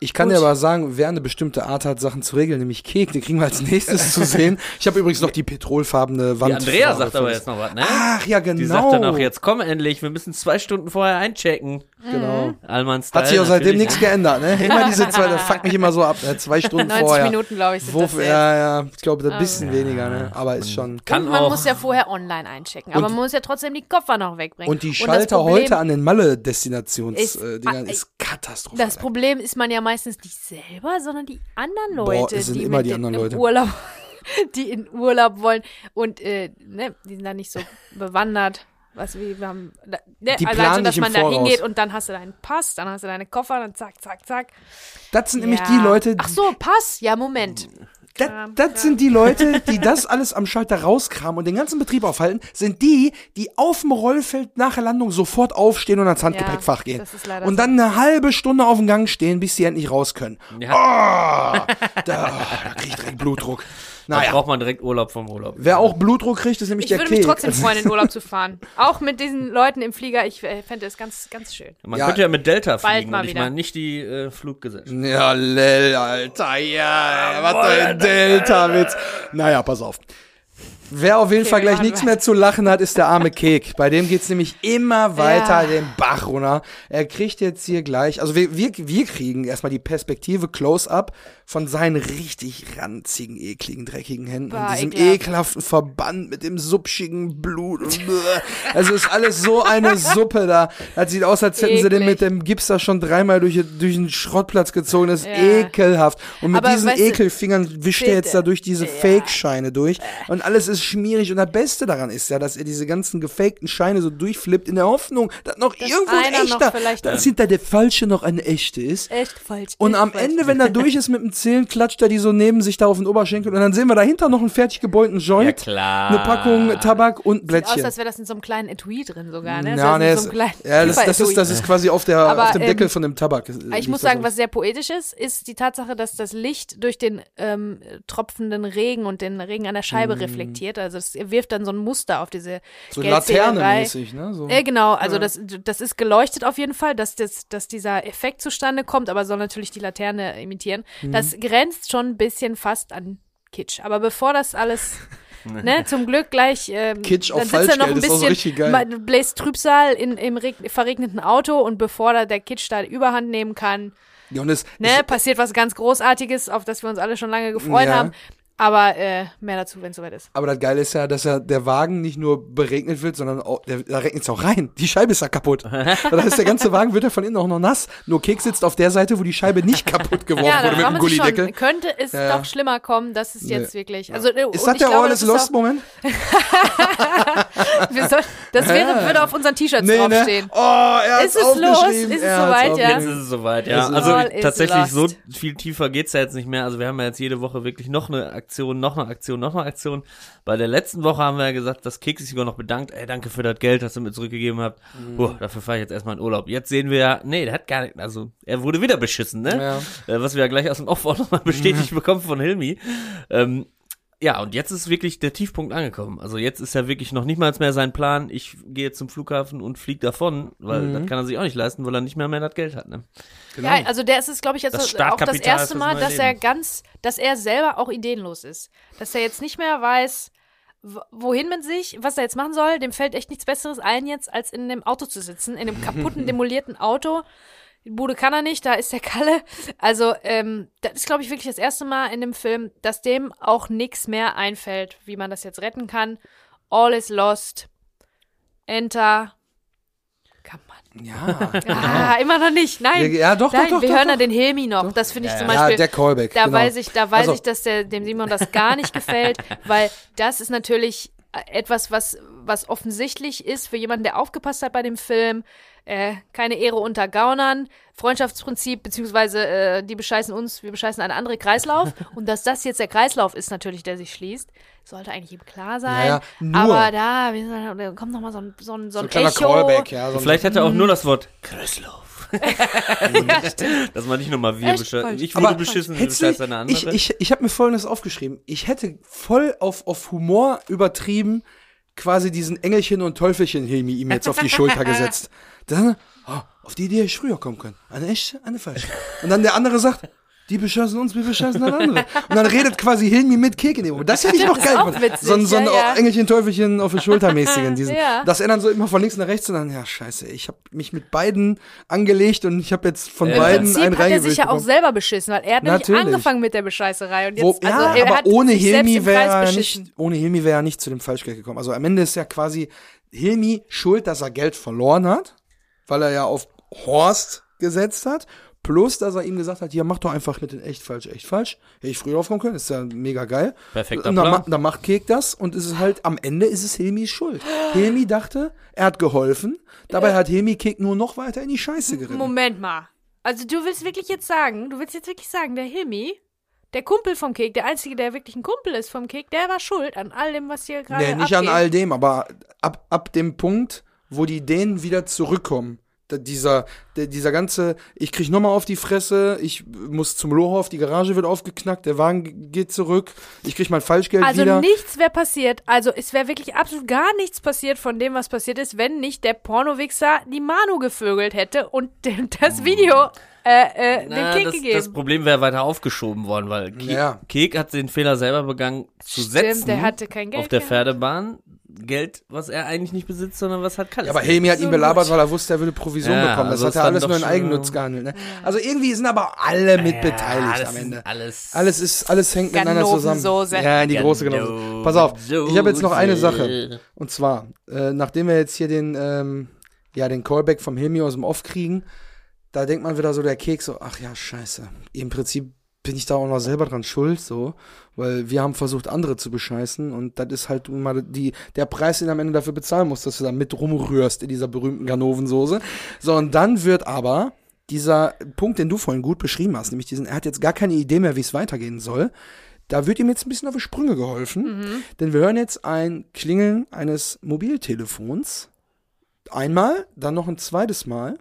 Ich kann Gut. dir aber sagen, wer eine bestimmte Art hat, Sachen zu regeln, nämlich Kek, den kriegen wir als nächstes zu sehen. Ich habe übrigens noch die petrolfarbene Die Wand. Andrea sagt aber jetzt noch was, ne? Ach ja, genau. Die sagt dann auch jetzt, komm endlich, wir müssen zwei Stunden vorher einchecken. Genau. Allmann Style. Hat sich auch seitdem nichts geändert, ne? Immer diese zwei, das fuckt mich immer so ab, ne? Zwei Stunden 90 vorher. Minuten, glaube ich, sind Wo, das ja, ja, ich glaube, ein bisschen weniger, ne? Aber ist schon. Kann und man auch. muss ja vorher online einchecken. Aber man muss ja trotzdem die Koffer noch wegbringen. Und die das Schalter Problem- heute an den Malle-Destinations-Dingern Ist- äh, ah, ist katastrophal. Das Problem ist man ja meistens nicht selber, sondern die anderen Leute, es sind die immer die anderen Leute. Urlaub, die in Urlaub wollen und äh, ne, die sind da nicht so bewandert. Was wie wir haben, ne, Die also, also dass man da hingeht und dann hast du deinen Pass, dann hast du deine Koffer, dann zack, zack, zack. Das sind nämlich Ja. die Leute, Ach so, Pass, ja Moment. Das, das sind die Leute, die das alles am Schalter rauskramen und den ganzen Betrieb aufhalten, sind die, die auf dem Rollfeld nach der Landung sofort aufstehen und ans Handgepäckfach gehen. das ist leider und dann eine halbe Stunde auf dem Gang stehen, bis sie endlich raus können. Ja, Da, da krieg ich direkt Blutdruck. Da Naja, braucht man direkt Urlaub vom Urlaub. wer auch Blutdruck kriegt, ist nämlich Ich der würde Kek. mich trotzdem freuen, in Urlaub zu fahren. Auch mit diesen Leuten im Flieger. Ich äh, fände es ganz, ganz schön. Man Ja. könnte ja mit Delta Bald fliegen mal und ich wieder. meine nicht die äh, Fluggesellschaft. Ja, lel, Alter, ja, was für ein Delta-Witz. Naja, pass auf. Wer auf jeden Okay, Fall gleich nichts mehr zu lachen hat, ist der arme Kek. Bei dem geht's nämlich immer weiter Ja. den Bach runter. Er kriegt jetzt hier gleich, also wir, wir, wir kriegen erstmal die Perspektive Close-Up von seinen richtig ranzigen, ekligen, dreckigen Händen Bah, und diesem ekelhaft. ekelhaften Verband mit dem supschigen Blut. Also ist alles so eine Suppe da. Das sieht aus, als hätten sie den Eklig. mit dem Gips da schon dreimal durch, durch den Schrottplatz gezogen. Das ist Ja. ekelhaft. Und mit Aber diesen weißt du, Ekelfingern wischt er jetzt da durch diese Ja. Fake-Scheine durch. Und alles ist schmierig. Und das Beste daran ist ja, dass er diese ganzen gefakten Scheine so durchflippt in der Hoffnung, dass noch irgendwo ein echter, vielleicht- dass hinter der falsche noch ein echte ist. Echt falsch. Und echt am falsch. Ende, wenn er durch ist mit dem Zählen, klatscht er die so neben sich da auf den Oberschenkel. Und dann sehen wir dahinter noch einen fertig gebeulten Ja Joint, klar. eine Packung Tabak und Sieht Blättchen. aus, als wäre das in so einem kleinen Etui drin sogar, ne? ja, es, so ja das, das, ist, das ist quasi auf, der, Aber, auf dem Deckel ähm, von dem Tabak. äh, Ich muss sagen, was sehr poetisch ist, ist die Tatsache, dass das Licht durch den ähm, tropfenden Regen und den Regen an der Scheibe reflektiert. Also es wirft dann so ein Muster auf diese so. Laterne-mäßig, ne? So. Äh, genau, also das, das ist geleuchtet auf jeden Fall, dass, das, dass dieser Effekt zustande kommt, aber soll natürlich die Laterne imitieren. Mhm. Das grenzt schon ein bisschen fast an Kitsch. Aber bevor das alles, ne, zum Glück gleich, ähm, Kitsch auf dann sitzt er noch ein Falschgeld ist auch so bisschen, richtig geil. bläst Trübsal in, im reg verregneten Auto und bevor da der Kitsch da überhand nehmen kann, Ja, und es, ne, passiert was ganz Großartiges, auf das wir uns alle schon lange gefreut Ja. haben. Aber äh, mehr dazu, wenn es soweit ist. Aber das Geile ist ja, dass ja der Wagen nicht nur beregnet wird, sondern auch, der, da regnet es auch rein. Die Scheibe ist ja kaputt. das heißt, der ganze Wagen wird ja von innen auch noch nass. Nur Keks sitzt auf der Seite, wo die Scheibe nicht kaputt geworfen Ja, wurde mit dem Gullideckel. schon, könnte es Ja, ja. doch schlimmer kommen, das ist jetzt wirklich. Also, äh, Ist das der glaube, All is Lost Moment? Das wäre, würde auf unseren T-Shirts draufstehen. Oh, er Ist es los? Ist es soweit, ja? Jetzt ist es soweit, ja. Also tatsächlich so lost. viel tiefer geht's ja jetzt nicht mehr. Also wir haben ja jetzt jede Woche wirklich noch eine Aktion, noch eine Aktion, noch eine Aktion. Bei der letzten Woche haben wir ja gesagt, dass Keks sich sogar noch bedankt. Ey, danke für das Geld, das ihr mir zurückgegeben habt. Mhm. Boah, dafür fahre ich jetzt erstmal in Urlaub. Jetzt sehen wir ja, nee, der hat gar nicht, also er wurde wieder beschissen, ne? Äh, was wir ja gleich aus dem Off auch nochmal bestätigt Mhm. bekommen von Hilmi. Ähm, ja, und jetzt ist wirklich der Tiefpunkt angekommen. Also jetzt ist ja wirklich noch nicht mal mehr sein Plan, ich gehe zum Flughafen und fliege davon, weil Mhm. das kann er sich auch nicht leisten, weil er nicht mehr mehr das Geld hat, ne? Genau. Ja, also der ist es, glaube ich, jetzt Das das auch das erste Mal, neue dass er ganz, dass er selber auch ideenlos ist. Dass er jetzt nicht mehr weiß, wohin mit sich, was er jetzt machen soll. Dem fällt echt nichts Besseres ein jetzt, als in dem Auto zu sitzen, in dem kaputten, demolierten Auto. Die Bude kann er nicht, da ist der Kalle. Also, ähm, das ist, glaube ich, wirklich das erste Mal in dem Film, dass dem auch nichts mehr einfällt, wie man das jetzt retten kann. All is lost. Enter. Kann man. Ja. Ah, immer noch nicht. Nein. Ja, doch, doch, Nein, doch, wir doch, hören doch. da den Hilmi noch. Das finde ich zum Ja, Beispiel. der Callback. da genau. weiß ich, da weiß Also- ich, dass der, dem Simon das gar nicht gefällt, weil das ist natürlich etwas, was, was offensichtlich ist für jemanden, der aufgepasst hat bei dem Film. Äh, keine Ehre unter Gaunern, Freundschaftsprinzip, beziehungsweise äh, die bescheißen uns, wir bescheißen eine andere Kreislauf. Und dass das jetzt der Kreislauf ist, natürlich, der sich schließt, sollte eigentlich ihm klar sein. Ja, ja, nur- Aber da, gesagt, da kommt noch mal so ein, so ein, so so ein ein kleiner Echo. Callback, ja. So ein- Vielleicht hat er auch Mhm. nur das Wort Kreislauf. Dass man nicht nochmal wir beschissen. Ich wurde Aber beschissen, du- bescheißt eine andere. Ich, ich, ich habe mir folgendes aufgeschrieben. Ich hätte voll auf, auf Humor übertrieben quasi diesen Engelchen und Teufelchen Hilmi ihm jetzt auf die Schulter gesetzt. Dann, oh, auf die Idee hätte ich früher kommen können. Eine echte, eine falsche. Und dann der andere sagt, die beschossen uns, wir beschossen eine andere. Und dann redet quasi Hilmi mit Kek in dem Moment. Das hätte ich noch Das geil gefunden. So ein, so ein ja, ja. Engelchen, Teufelchen auf der Schulter mäßigen. Diesen, Ja. Dass er dann so immer von links nach rechts und dann, ja, scheiße, ich habe mich mit beiden angelegt und ich habe jetzt von Im beiden Prinzip einen hat er sich ja auch selber beschissen, weil er hat nämlich Natürlich. angefangen mit der Bescheißerei und jetzt, Wo, also ja, er aber ohne Hilmi wäre er nicht, ohne Hilmi wäre er nicht zu dem Falschgeld gekommen. Also am Ende ist ja quasi Hilmi schuld, dass er Geld verloren hat, weil er ja auf Horst gesetzt hat. Plus, dass er ihm gesagt hat, hier, mach doch einfach mit den echt falsch, echt falsch. Hätte ich früher drauf kommen können, ist ja mega geil. Perfekter Und dann, ma- dann macht Kek das und es ist halt, am Ende ist es Hilmis Schuld. Hilmi dachte, er hat geholfen, dabei hat Hilmi Kek nur noch weiter in die Scheiße geritten. Moment mal. Also du willst wirklich jetzt sagen, du willst jetzt wirklich sagen, der Hilmi, der Kumpel vom Kek, der einzige, der wirklich ein Kumpel ist vom Kek, der war schuld an all dem, was hier gerade Nee, nicht abgeht. an all dem, aber ab, ab dem Punkt, wo die denen wieder zurückkommen. Da, dieser, der, dieser ganze, ich krieg nochmal auf die Fresse, ich muss zum Lohof, die Garage wird aufgeknackt, der Wagen geht zurück, ich krieg mein Falschgeld Also wieder. nichts wäre passiert, also es wäre wirklich absolut gar nichts passiert von dem, was passiert ist, wenn nicht der Pornowichser die Manu gevögelt hätte und dem das Video äh, äh, Na, Kek das, gegeben. das Problem wäre weiter aufgeschoben worden, weil Ke Ja. Kek hat den Fehler selber begangen zu Stimmt, setzen der hatte kein Geld auf der gehabt. Geld, was er eigentlich nicht besitzt, sondern was hat Kalle. Ja, aber Helmi hat ihn belabert, weil er wusste, er würde Provision Ja, bekommen. Das also hat er alles nur in Eigennutz gehandelt. Ne? Also irgendwie sind aber alle mit beteiligt am Ende. Alles. Alles ist, alles hängt miteinander zusammen. Ja, in die große Ganove. Pass auf, ich habe jetzt noch eine Sache. Und zwar, äh, nachdem wir jetzt hier den, ähm, ja, den Callback vom Hilmi aus dem Off kriegen, da denkt man wieder so, der Keks so, ach ja, scheiße. Im Prinzip bin ich da auch noch selber dran schuld, so, weil wir haben versucht, andere zu bescheißen und das ist halt mal die, der Preis, den du am Ende dafür bezahlen musst, dass du da mit rumrührst in dieser berühmten Ganovensoße. So, und dann wird aber dieser Punkt, den du vorhin gut beschrieben hast, nämlich diesen, er hat jetzt gar keine Idee mehr, wie es weitergehen soll, da wird ihm jetzt ein bisschen auf die Sprünge geholfen, denn wir hören jetzt ein Klingeln eines Mobiltelefons. Einmal, dann noch ein zweites Mal.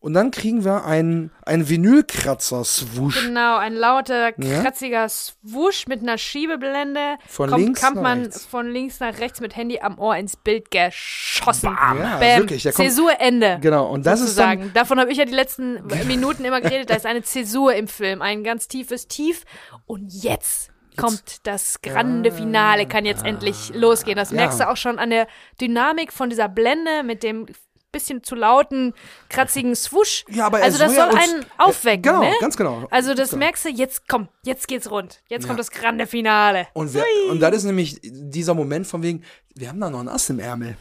Und dann kriegen wir einen, einen Vinylkratzer-Swoosh. Genau, ein lauter, Ja. kratziger Swoosh mit einer Schiebeblende. Von kommt, links kommt nach man rechts. von links nach rechts mit Handy am Ohr ins Bild geschossen. Ja, Bam. wirklich, der kommt- Zäsur Ende. Genau, und das ist dann, Davon habe ich ja die letzten Minuten immer geredet. Da ist eine Zäsur im Film, ein ganz tiefes Tief. Und jetzt kommt das grande Finale, kann jetzt endlich losgehen. Das Ja. merkst du auch schon an der Dynamik von dieser Blende mit dem bisschen zu lauten, kratzigen Swoosh. Ja, aber er also das soll ja soll uns- einen aufwecken, Genau, ne? ganz genau. Also das Genau. merkst du, jetzt komm, jetzt geht's rund. Jetzt Ja. kommt das grande Finale. Und, wer, und das ist nämlich dieser Moment von wegen, wir haben da noch einen Ass im Ärmel.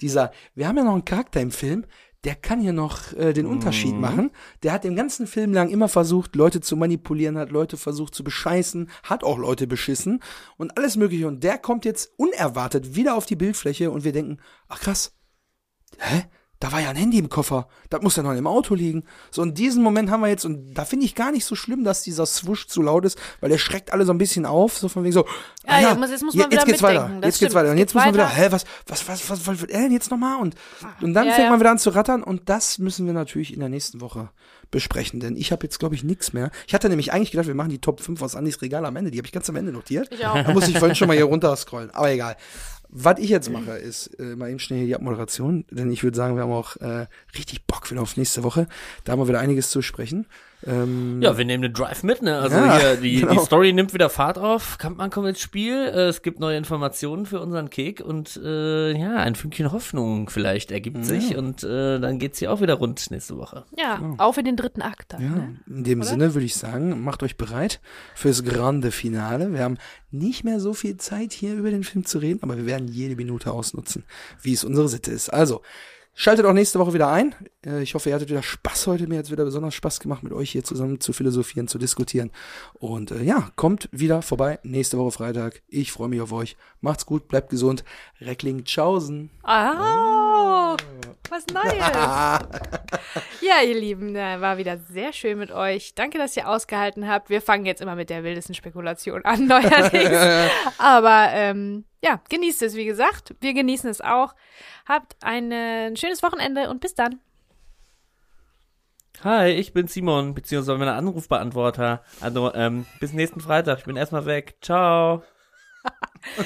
Dieser, wir haben ja noch einen Charakter im Film, der kann hier noch äh, den Unterschied machen. Der hat den ganzen Film lang immer versucht, Leute zu manipulieren, hat Leute versucht zu bescheißen, hat auch Leute beschissen und alles mögliche. Und der kommt jetzt unerwartet wieder auf die Bildfläche und wir denken, ach krass, hä? Da war ja ein Handy im Koffer. Das muss ja noch im Auto liegen. So, und diesen Moment haben wir jetzt, und da finde ich gar nicht so schlimm, dass dieser Swoosh zu laut ist, weil der schreckt alle so ein bisschen auf, so von wegen so, Ja, ah ja, muss- jetzt muss man jetzt wieder geht's weiter, jetzt geht's weiter. Und jetzt muss man wieder, hä, was, was, was, was, was er denn jetzt nochmal? Und, und dann Ja, fängt ja. man wieder an zu rattern und das müssen wir natürlich in der nächsten Woche besprechen, denn ich habe jetzt, glaube ich, nichts mehr. Ich hatte nämlich eigentlich gedacht, wir machen die Top 5 aus Andys Regal am Ende, die habe ich ganz am Ende notiert. Ich auch. Da muss ich vorhin schon mal hier runter scrollen, aber egal. Was ich jetzt mache, ist äh, mal eben schnell hier die Abmoderation, denn ich würde sagen, wir haben auch äh, richtig Bock wieder auf nächste Woche. Da haben wir wieder einiges zu sprechen. Ähm, Ja, wir nehmen den Drive mit, ne? Also Ja, hier, die, genau. die Story nimmt wieder Fahrt auf. Kampmann kommt ins Spiel. Äh, es gibt neue Informationen für unseren Kek und äh, ja, ein Fünkchen Hoffnung vielleicht ergibt sich und äh, dann geht's hier auch wieder rund nächste Woche. Ja, auf in den dritten Akt dann. Ja, Ne? in dem Sinne würde ich sagen, macht euch bereit fürs grande Finale. Wir haben nicht mehr so viel Zeit, hier über den Film zu reden, aber wir werden jede Minute ausnutzen, wie es unsere Sitte ist. Also, schaltet auch nächste Woche wieder ein. Äh, Ich hoffe, ihr hattet wieder Spaß heute. Mir hat es wieder besonders Spaß gemacht, mit euch hier zusammen zu philosophieren, zu diskutieren. Und äh, ja, kommt wieder vorbei nächste Woche Freitag. Ich freue mich auf euch. Macht's gut, bleibt gesund. Reckling, tschaußen. Ah, was Neues. ja, ihr Lieben, äh, war wieder sehr schön mit euch. Danke, dass ihr ausgehalten habt. Wir fangen jetzt immer mit der wildesten Spekulation an, neuerdings. Aber ähm, ja, genießt es, wie gesagt. Wir genießen es auch. Habt ein, schönes Wochenende und bis dann. Hi, ich bin Simon, beziehungsweise mein Anrufbeantworter. Also, ähm, bis nächsten Freitag. Ich bin erstmal weg. Ciao.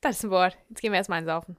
Das ist ein Wort. Jetzt gehen wir erstmal einsaufen.